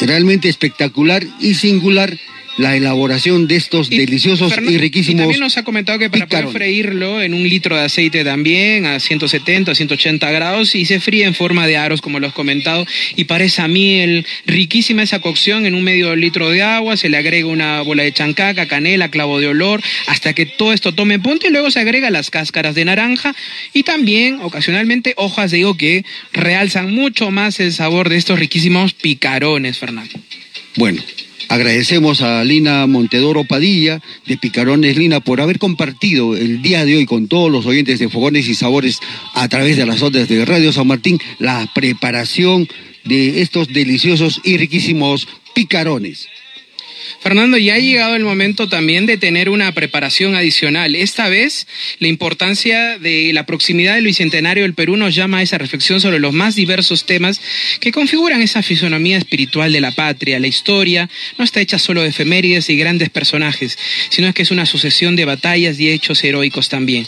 Realmente espectacular y singular la elaboración de estos deliciosos y riquísimos. Y también nos ha comentado que para poder freírlo en un litro de aceite también, a 170, 180 grados, y se fríe en forma de aros, como lo has comentado, y para esa miel, riquísima esa cocción en un medio litro de agua, se le agrega una bola de chancaca, canela, clavo de olor, hasta que todo esto tome punto, y luego se agrega las cáscaras de naranja y también ocasionalmente hojas de higo que realzan mucho más el sabor de estos riquísimos picarones, Fernando. Bueno, Agradecemos a Lina Montedoro Padilla de Picarones Lina por haber compartido el día de hoy con todos los oyentes de Fogones y Sabores a través de las ondas de Radio San Martín la preparación de estos deliciosos y riquísimos picarones. Fernando, ya ha llegado el momento también de tener una preparación adicional. Esta vez, la importancia de la proximidad del Bicentenario del Perú nos llama a esa reflexión sobre los más diversos temas que configuran esa fisonomía espiritual de la patria. La historia no está hecha solo de efemérides y grandes personajes, sino que es una sucesión de batallas y hechos heroicos también.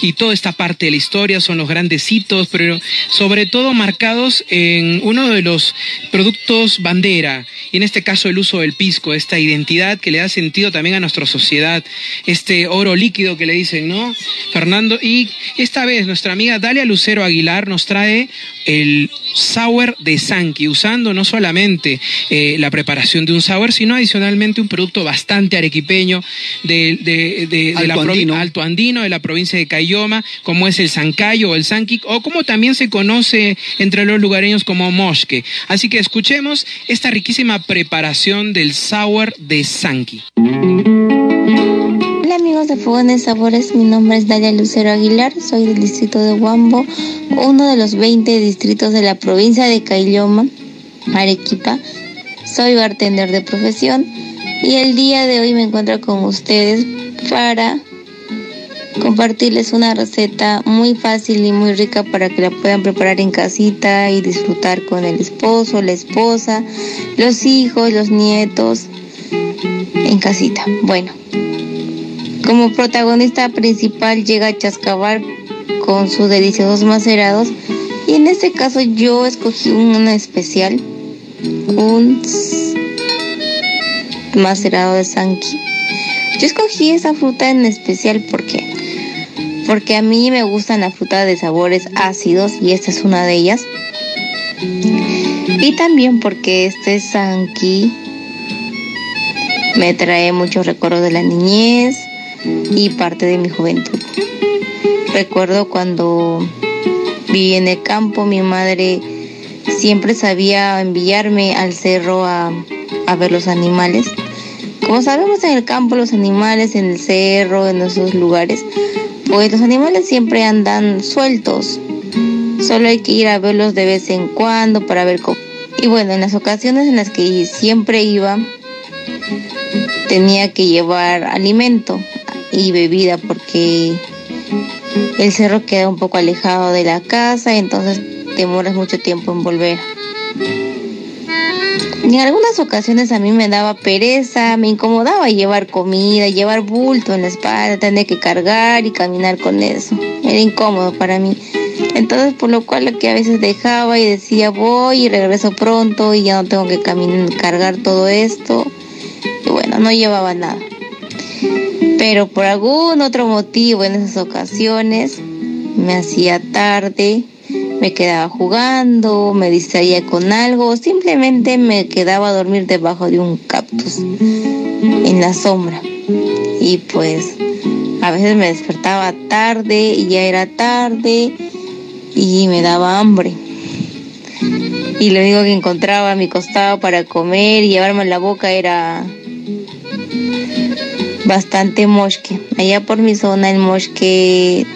Y toda esta parte de la historia son los grandes hitos, pero sobre todo marcados en uno de los productos bandera, y en este caso el uso del pisco, esta identidad que le da sentido también a nuestra sociedad, este oro líquido que le dicen, ¿no? Fernando, y esta vez nuestra amiga Dalia Lucero Aguilar nos trae el sour de Sanki, usando no solamente eh, la preparación de un sour, sino adicionalmente un producto bastante arequipeño de, de, la provincia alto andino, de la provincia de Cayoma, como es el Sancayo o el Sanki, o como también se conoce entre los lugareños como mosque. Así que escuchemos esta riquísima preparación del sour de Sanki. Hola amigos de Fogones Sabores, mi nombre es Dalia Lucero Aguilar, soy del distrito de Huambo, uno de los 20 distritos de la provincia de Caylloma, Arequipa. Soy bartender de profesión y el día de hoy me encuentro con ustedes para compartirles una receta muy fácil y muy rica para que la puedan preparar en casita y disfrutar con el esposo, la esposa, los hijos, los nietos en casita. Bueno, como protagonista principal llega Chascabar con sus deliciosos macerados y en este caso yo escogí una especial, un macerado de sanqui. Yo escogí esa fruta en especial porque porque a mí me gustan las frutas de sabores ácidos y esta es una de ellas. Y también porque este sanqui me trae muchos recuerdos de la niñez y parte de mi juventud. Recuerdo cuando viví en el campo, mi madre siempre sabía enviarme al cerro a, ver los animales. Como sabemos en el campo, los animales en el cerro, en esos lugares, pues los animales siempre andan sueltos. Solo hay que ir a verlos de vez en cuando para ver cómo. Y bueno, en las ocasiones en las que siempre iba, tenía que llevar alimento y bebida porque el cerro queda un poco alejado de la casa, entonces demoras mucho tiempo en volver. en algunas ocasiones a mí me daba pereza, me incomodaba llevar comida, llevar bulto en la espalda, tener que cargar y caminar con eso. Era incómodo para mí. Entonces, por lo cual lo que a veces dejaba y decía voy y regreso pronto y ya no tengo que caminar, cargar todo esto. No llevaba nada. Pero por algún otro motivo en esas ocasiones me hacía tarde, me quedaba jugando, me distraía con algo, simplemente me quedaba a dormir debajo de un cactus en la sombra. Y pues a veces me despertaba tarde y ya era tarde y me daba hambre. Y lo único que encontraba a mi costado para comer y llevarme en la boca era bastante mosque. Allá por mi zona el mosque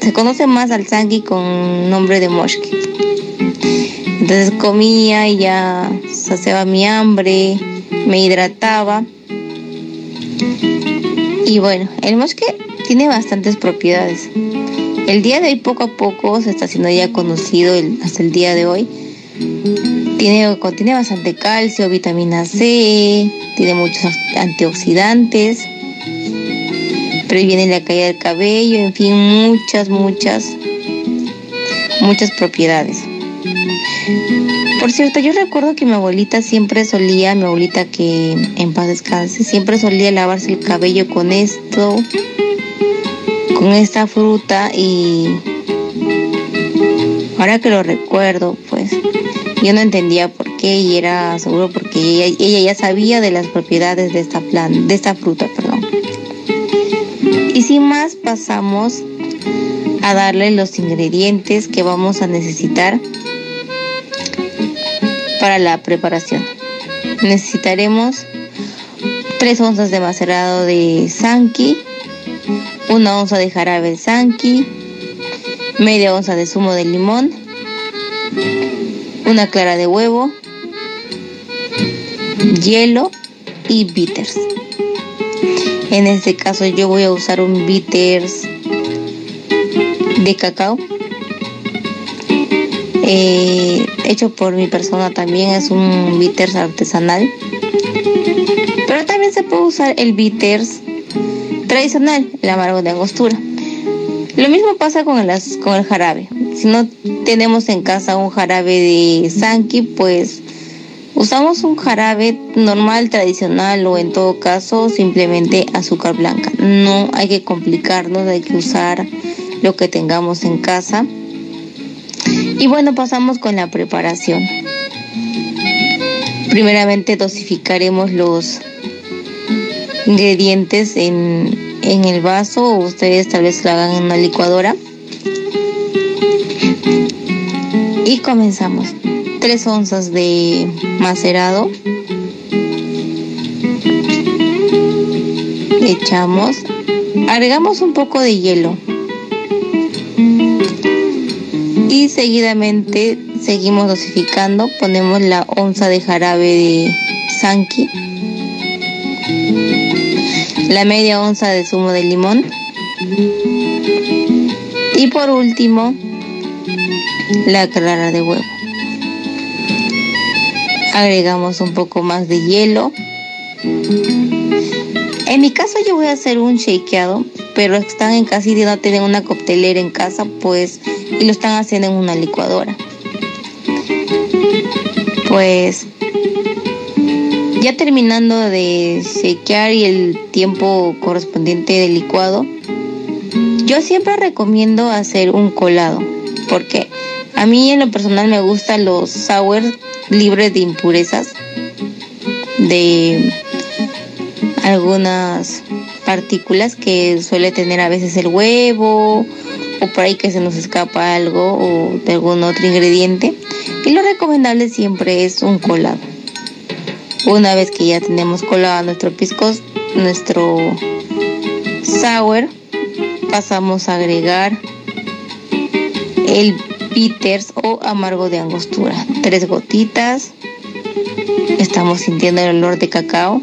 se conoce más al sangui con nombre de mosque. Entonces comía y ya saciaba mi hambre, me hidrataba. Y bueno, el mosque tiene bastantes propiedades. El día de hoy poco a poco se está haciendo ya conocido hasta el día de hoy. Tiene, contiene bastante calcio, vitamina C, tiene muchos antioxidantes previene la caída del cabello, en fin, muchas, muchas, muchas propiedades. Por cierto, yo recuerdo que mi abuelita siempre solía, mi abuelita que en paz descanse, siempre solía lavarse el cabello con esto, con esta fruta y ahora que lo recuerdo, pues yo no entendía por qué y era seguro porque ella, ya sabía de las propiedades de esta planta, de esta fruta. Y sin más pasamos a darle los ingredientes que vamos a necesitar para la preparación. Necesitaremos 3 onzas de macerado de sanki, una onza de jarabe de media onza de zumo de limón, una clara de huevo, hielo y bitters. En este caso yo voy a usar un bitters de cacao. Eh, hecho por mi persona también es un bitters artesanal. Pero también se puede usar el bitters tradicional el amargo de angostura. Lo mismo pasa con el, con el jarabe. Si no tenemos en casa un jarabe de sanki pues Usamos un jarabe normal, tradicional o en todo caso simplemente azúcar blanca. No hay que complicarnos, hay que usar lo que tengamos en casa. Y bueno, pasamos con la preparación. Primeramente dosificaremos los ingredientes en, en el vaso o ustedes tal vez lo hagan en una licuadora. Y comenzamos. 3 onzas de macerado. Echamos, agregamos un poco de hielo y seguidamente seguimos dosificando. Ponemos la onza de jarabe de sanki, la media onza de zumo de limón y por último la clara de huevo agregamos un poco más de hielo. En mi caso yo voy a hacer un shakeado, pero están en casa y no tienen una coctelera en casa, pues, y lo están haciendo en una licuadora. Pues, ya terminando de shakear y el tiempo correspondiente del licuado, yo siempre recomiendo hacer un colado, porque a mí en lo personal me gustan los sour libre de impurezas, de algunas partículas que suele tener a veces el huevo o por ahí que se nos escapa algo o de algún otro ingrediente. Y lo recomendable siempre es un colado. Una vez que ya tenemos colado nuestro pisco, nuestro sour, pasamos a agregar el bitters o amargo de angostura. Tres gotitas. Estamos sintiendo el olor de cacao.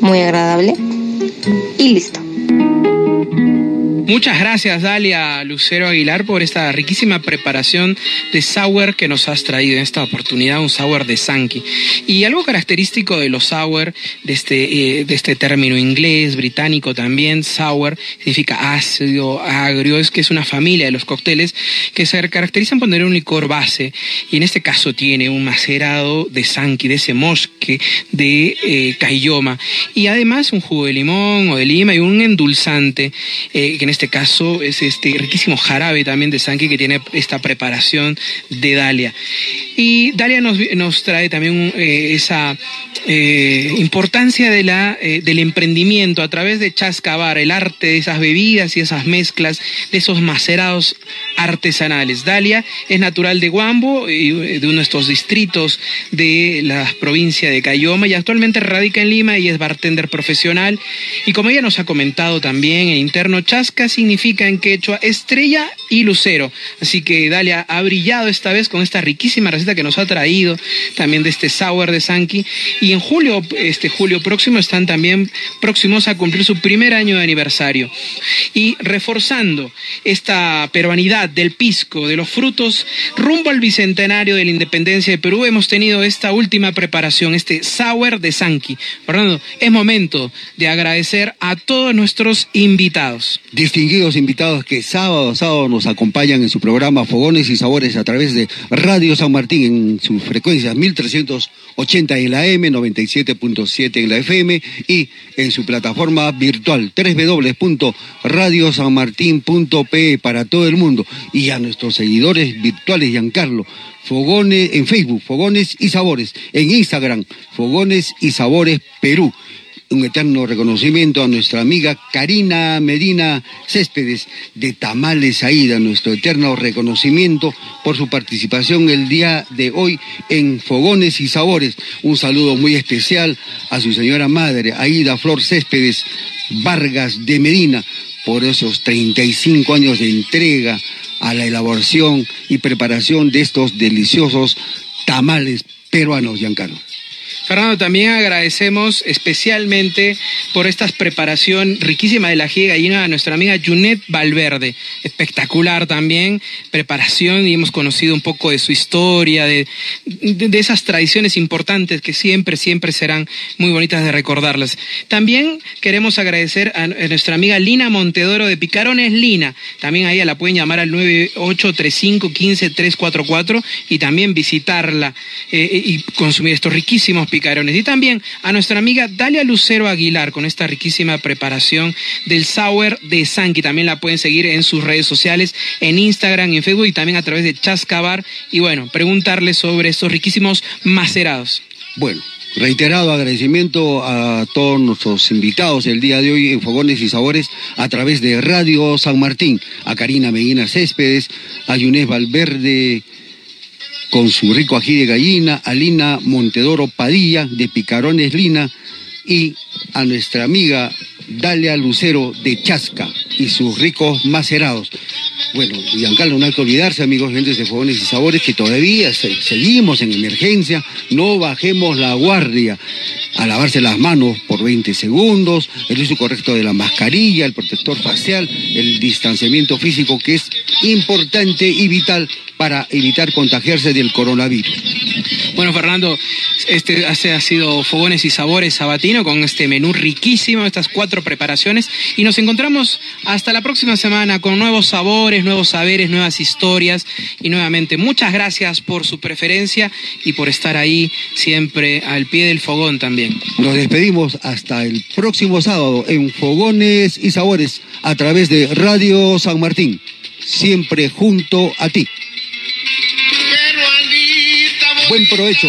Muy agradable. Y listo. Muchas gracias, Dalia Lucero Aguilar, por esta riquísima preparación de sour que nos has traído en esta oportunidad, un sour de Sankey. Y algo característico de los sour, de este, eh, de este término inglés, británico también, sour, significa ácido, agrio, es que es una familia de los cócteles que se caracterizan por tener un licor base. Y en este caso tiene un macerado de Sankey, de ese mosque de eh, Cayoma. Y además un jugo de limón o de lima y un endulzante, eh, que en este este caso es este riquísimo jarabe también de Sanki que tiene esta preparación de Dalia. Y Dalia nos, trae también eh, esa eh, importancia de la, eh, del emprendimiento a través de Chascabar, el arte de esas bebidas y esas mezclas, de esos macerados artesanales. Dalia es natural de Guambo, de uno de estos distritos de la provincia de Cayoma y actualmente radica en Lima y es bartender profesional. Y como ella nos ha comentado también en interno, Chasca significa en quechua estrella y lucero. Así que Dalia ha brillado esta vez con esta riquísima receta que nos ha traído también de este sour de Sanki. Y en julio, este julio próximo, están también próximos a cumplir su primer año de aniversario. Y reforzando esta peruanidad del pisco, de los frutos, rumbo al bicentenario de la independencia de Perú, hemos tenido esta última preparación, este sour de Sanki. Fernando, es momento de agradecer a todos nuestros invitados. Distinguidos invitados que sábado a sábado nos acompañan en su programa Fogones y Sabores a través de Radio San Martín en sus frecuencias 1380 en la M, 97.7 en la FM y en su plataforma virtual www.radiosanmartin.pe para todo el mundo. Y a nuestros seguidores virtuales Giancarlo Fogones en Facebook, Fogones y Sabores, en Instagram, Fogones y Sabores Perú un eterno reconocimiento a nuestra amiga Karina Medina Céspedes de Tamales Aida, nuestro eterno reconocimiento por su participación el día de hoy en Fogones y Sabores. Un saludo muy especial a su señora madre, Aida Flor Céspedes Vargas de Medina, por esos 35 años de entrega a la elaboración y preparación de estos deliciosos tamales peruanos, Giancarlo. Fernando, también agradecemos especialmente por esta preparación riquísima de la de gallina a nuestra amiga Junet Valverde. Espectacular también, preparación y hemos conocido un poco de su historia, de, de, esas tradiciones importantes que siempre, siempre serán muy bonitas de recordarlas. También queremos agradecer a, nuestra amiga Lina Montedoro de Picarones Lina. También a ella la pueden llamar al 9835 y también visitarla eh, y consumir estos riquísimos picarones y también a nuestra amiga Dalia Lucero Aguilar con esta riquísima preparación del sour de Sanki. También la pueden seguir en sus redes sociales, en Instagram, en Facebook y también a través de Chascabar. Y bueno, preguntarle sobre estos riquísimos macerados. Bueno, Reiterado agradecimiento a todos nuestros invitados el día de hoy en Fogones y Sabores a través de Radio San Martín, a Karina Medina Céspedes, a Yunés Valverde, con su rico ají de gallina, a Lina Montedoro Padilla de Picarones Lina y a nuestra amiga Dalia Lucero de Chasca y sus ricos macerados. Bueno, y Giancarlo, no hay que olvidarse, amigos, gentes de Fogones y Sabores, que todavía seguimos en emergencia, no bajemos la guardia a lavarse las manos por 20 segundos, el uso correcto de la mascarilla, el protector facial, el distanciamiento físico, que es importante y vital para evitar contagiarse del coronavirus. Bueno, Fernando, este ha sido Fogones y Sabores Sabatino con este menú riquísimo, estas cuatro preparaciones, y nos encontramos hasta la próxima semana con nuevos sabores, nuevos saberes, nuevas historias, y nuevamente muchas gracias por su preferencia y por estar ahí siempre al pie del fogón también. Nos despedimos hasta el próximo sábado en Fogones y Sabores a través de Radio San Martín, siempre junto a ti. Buen provecho.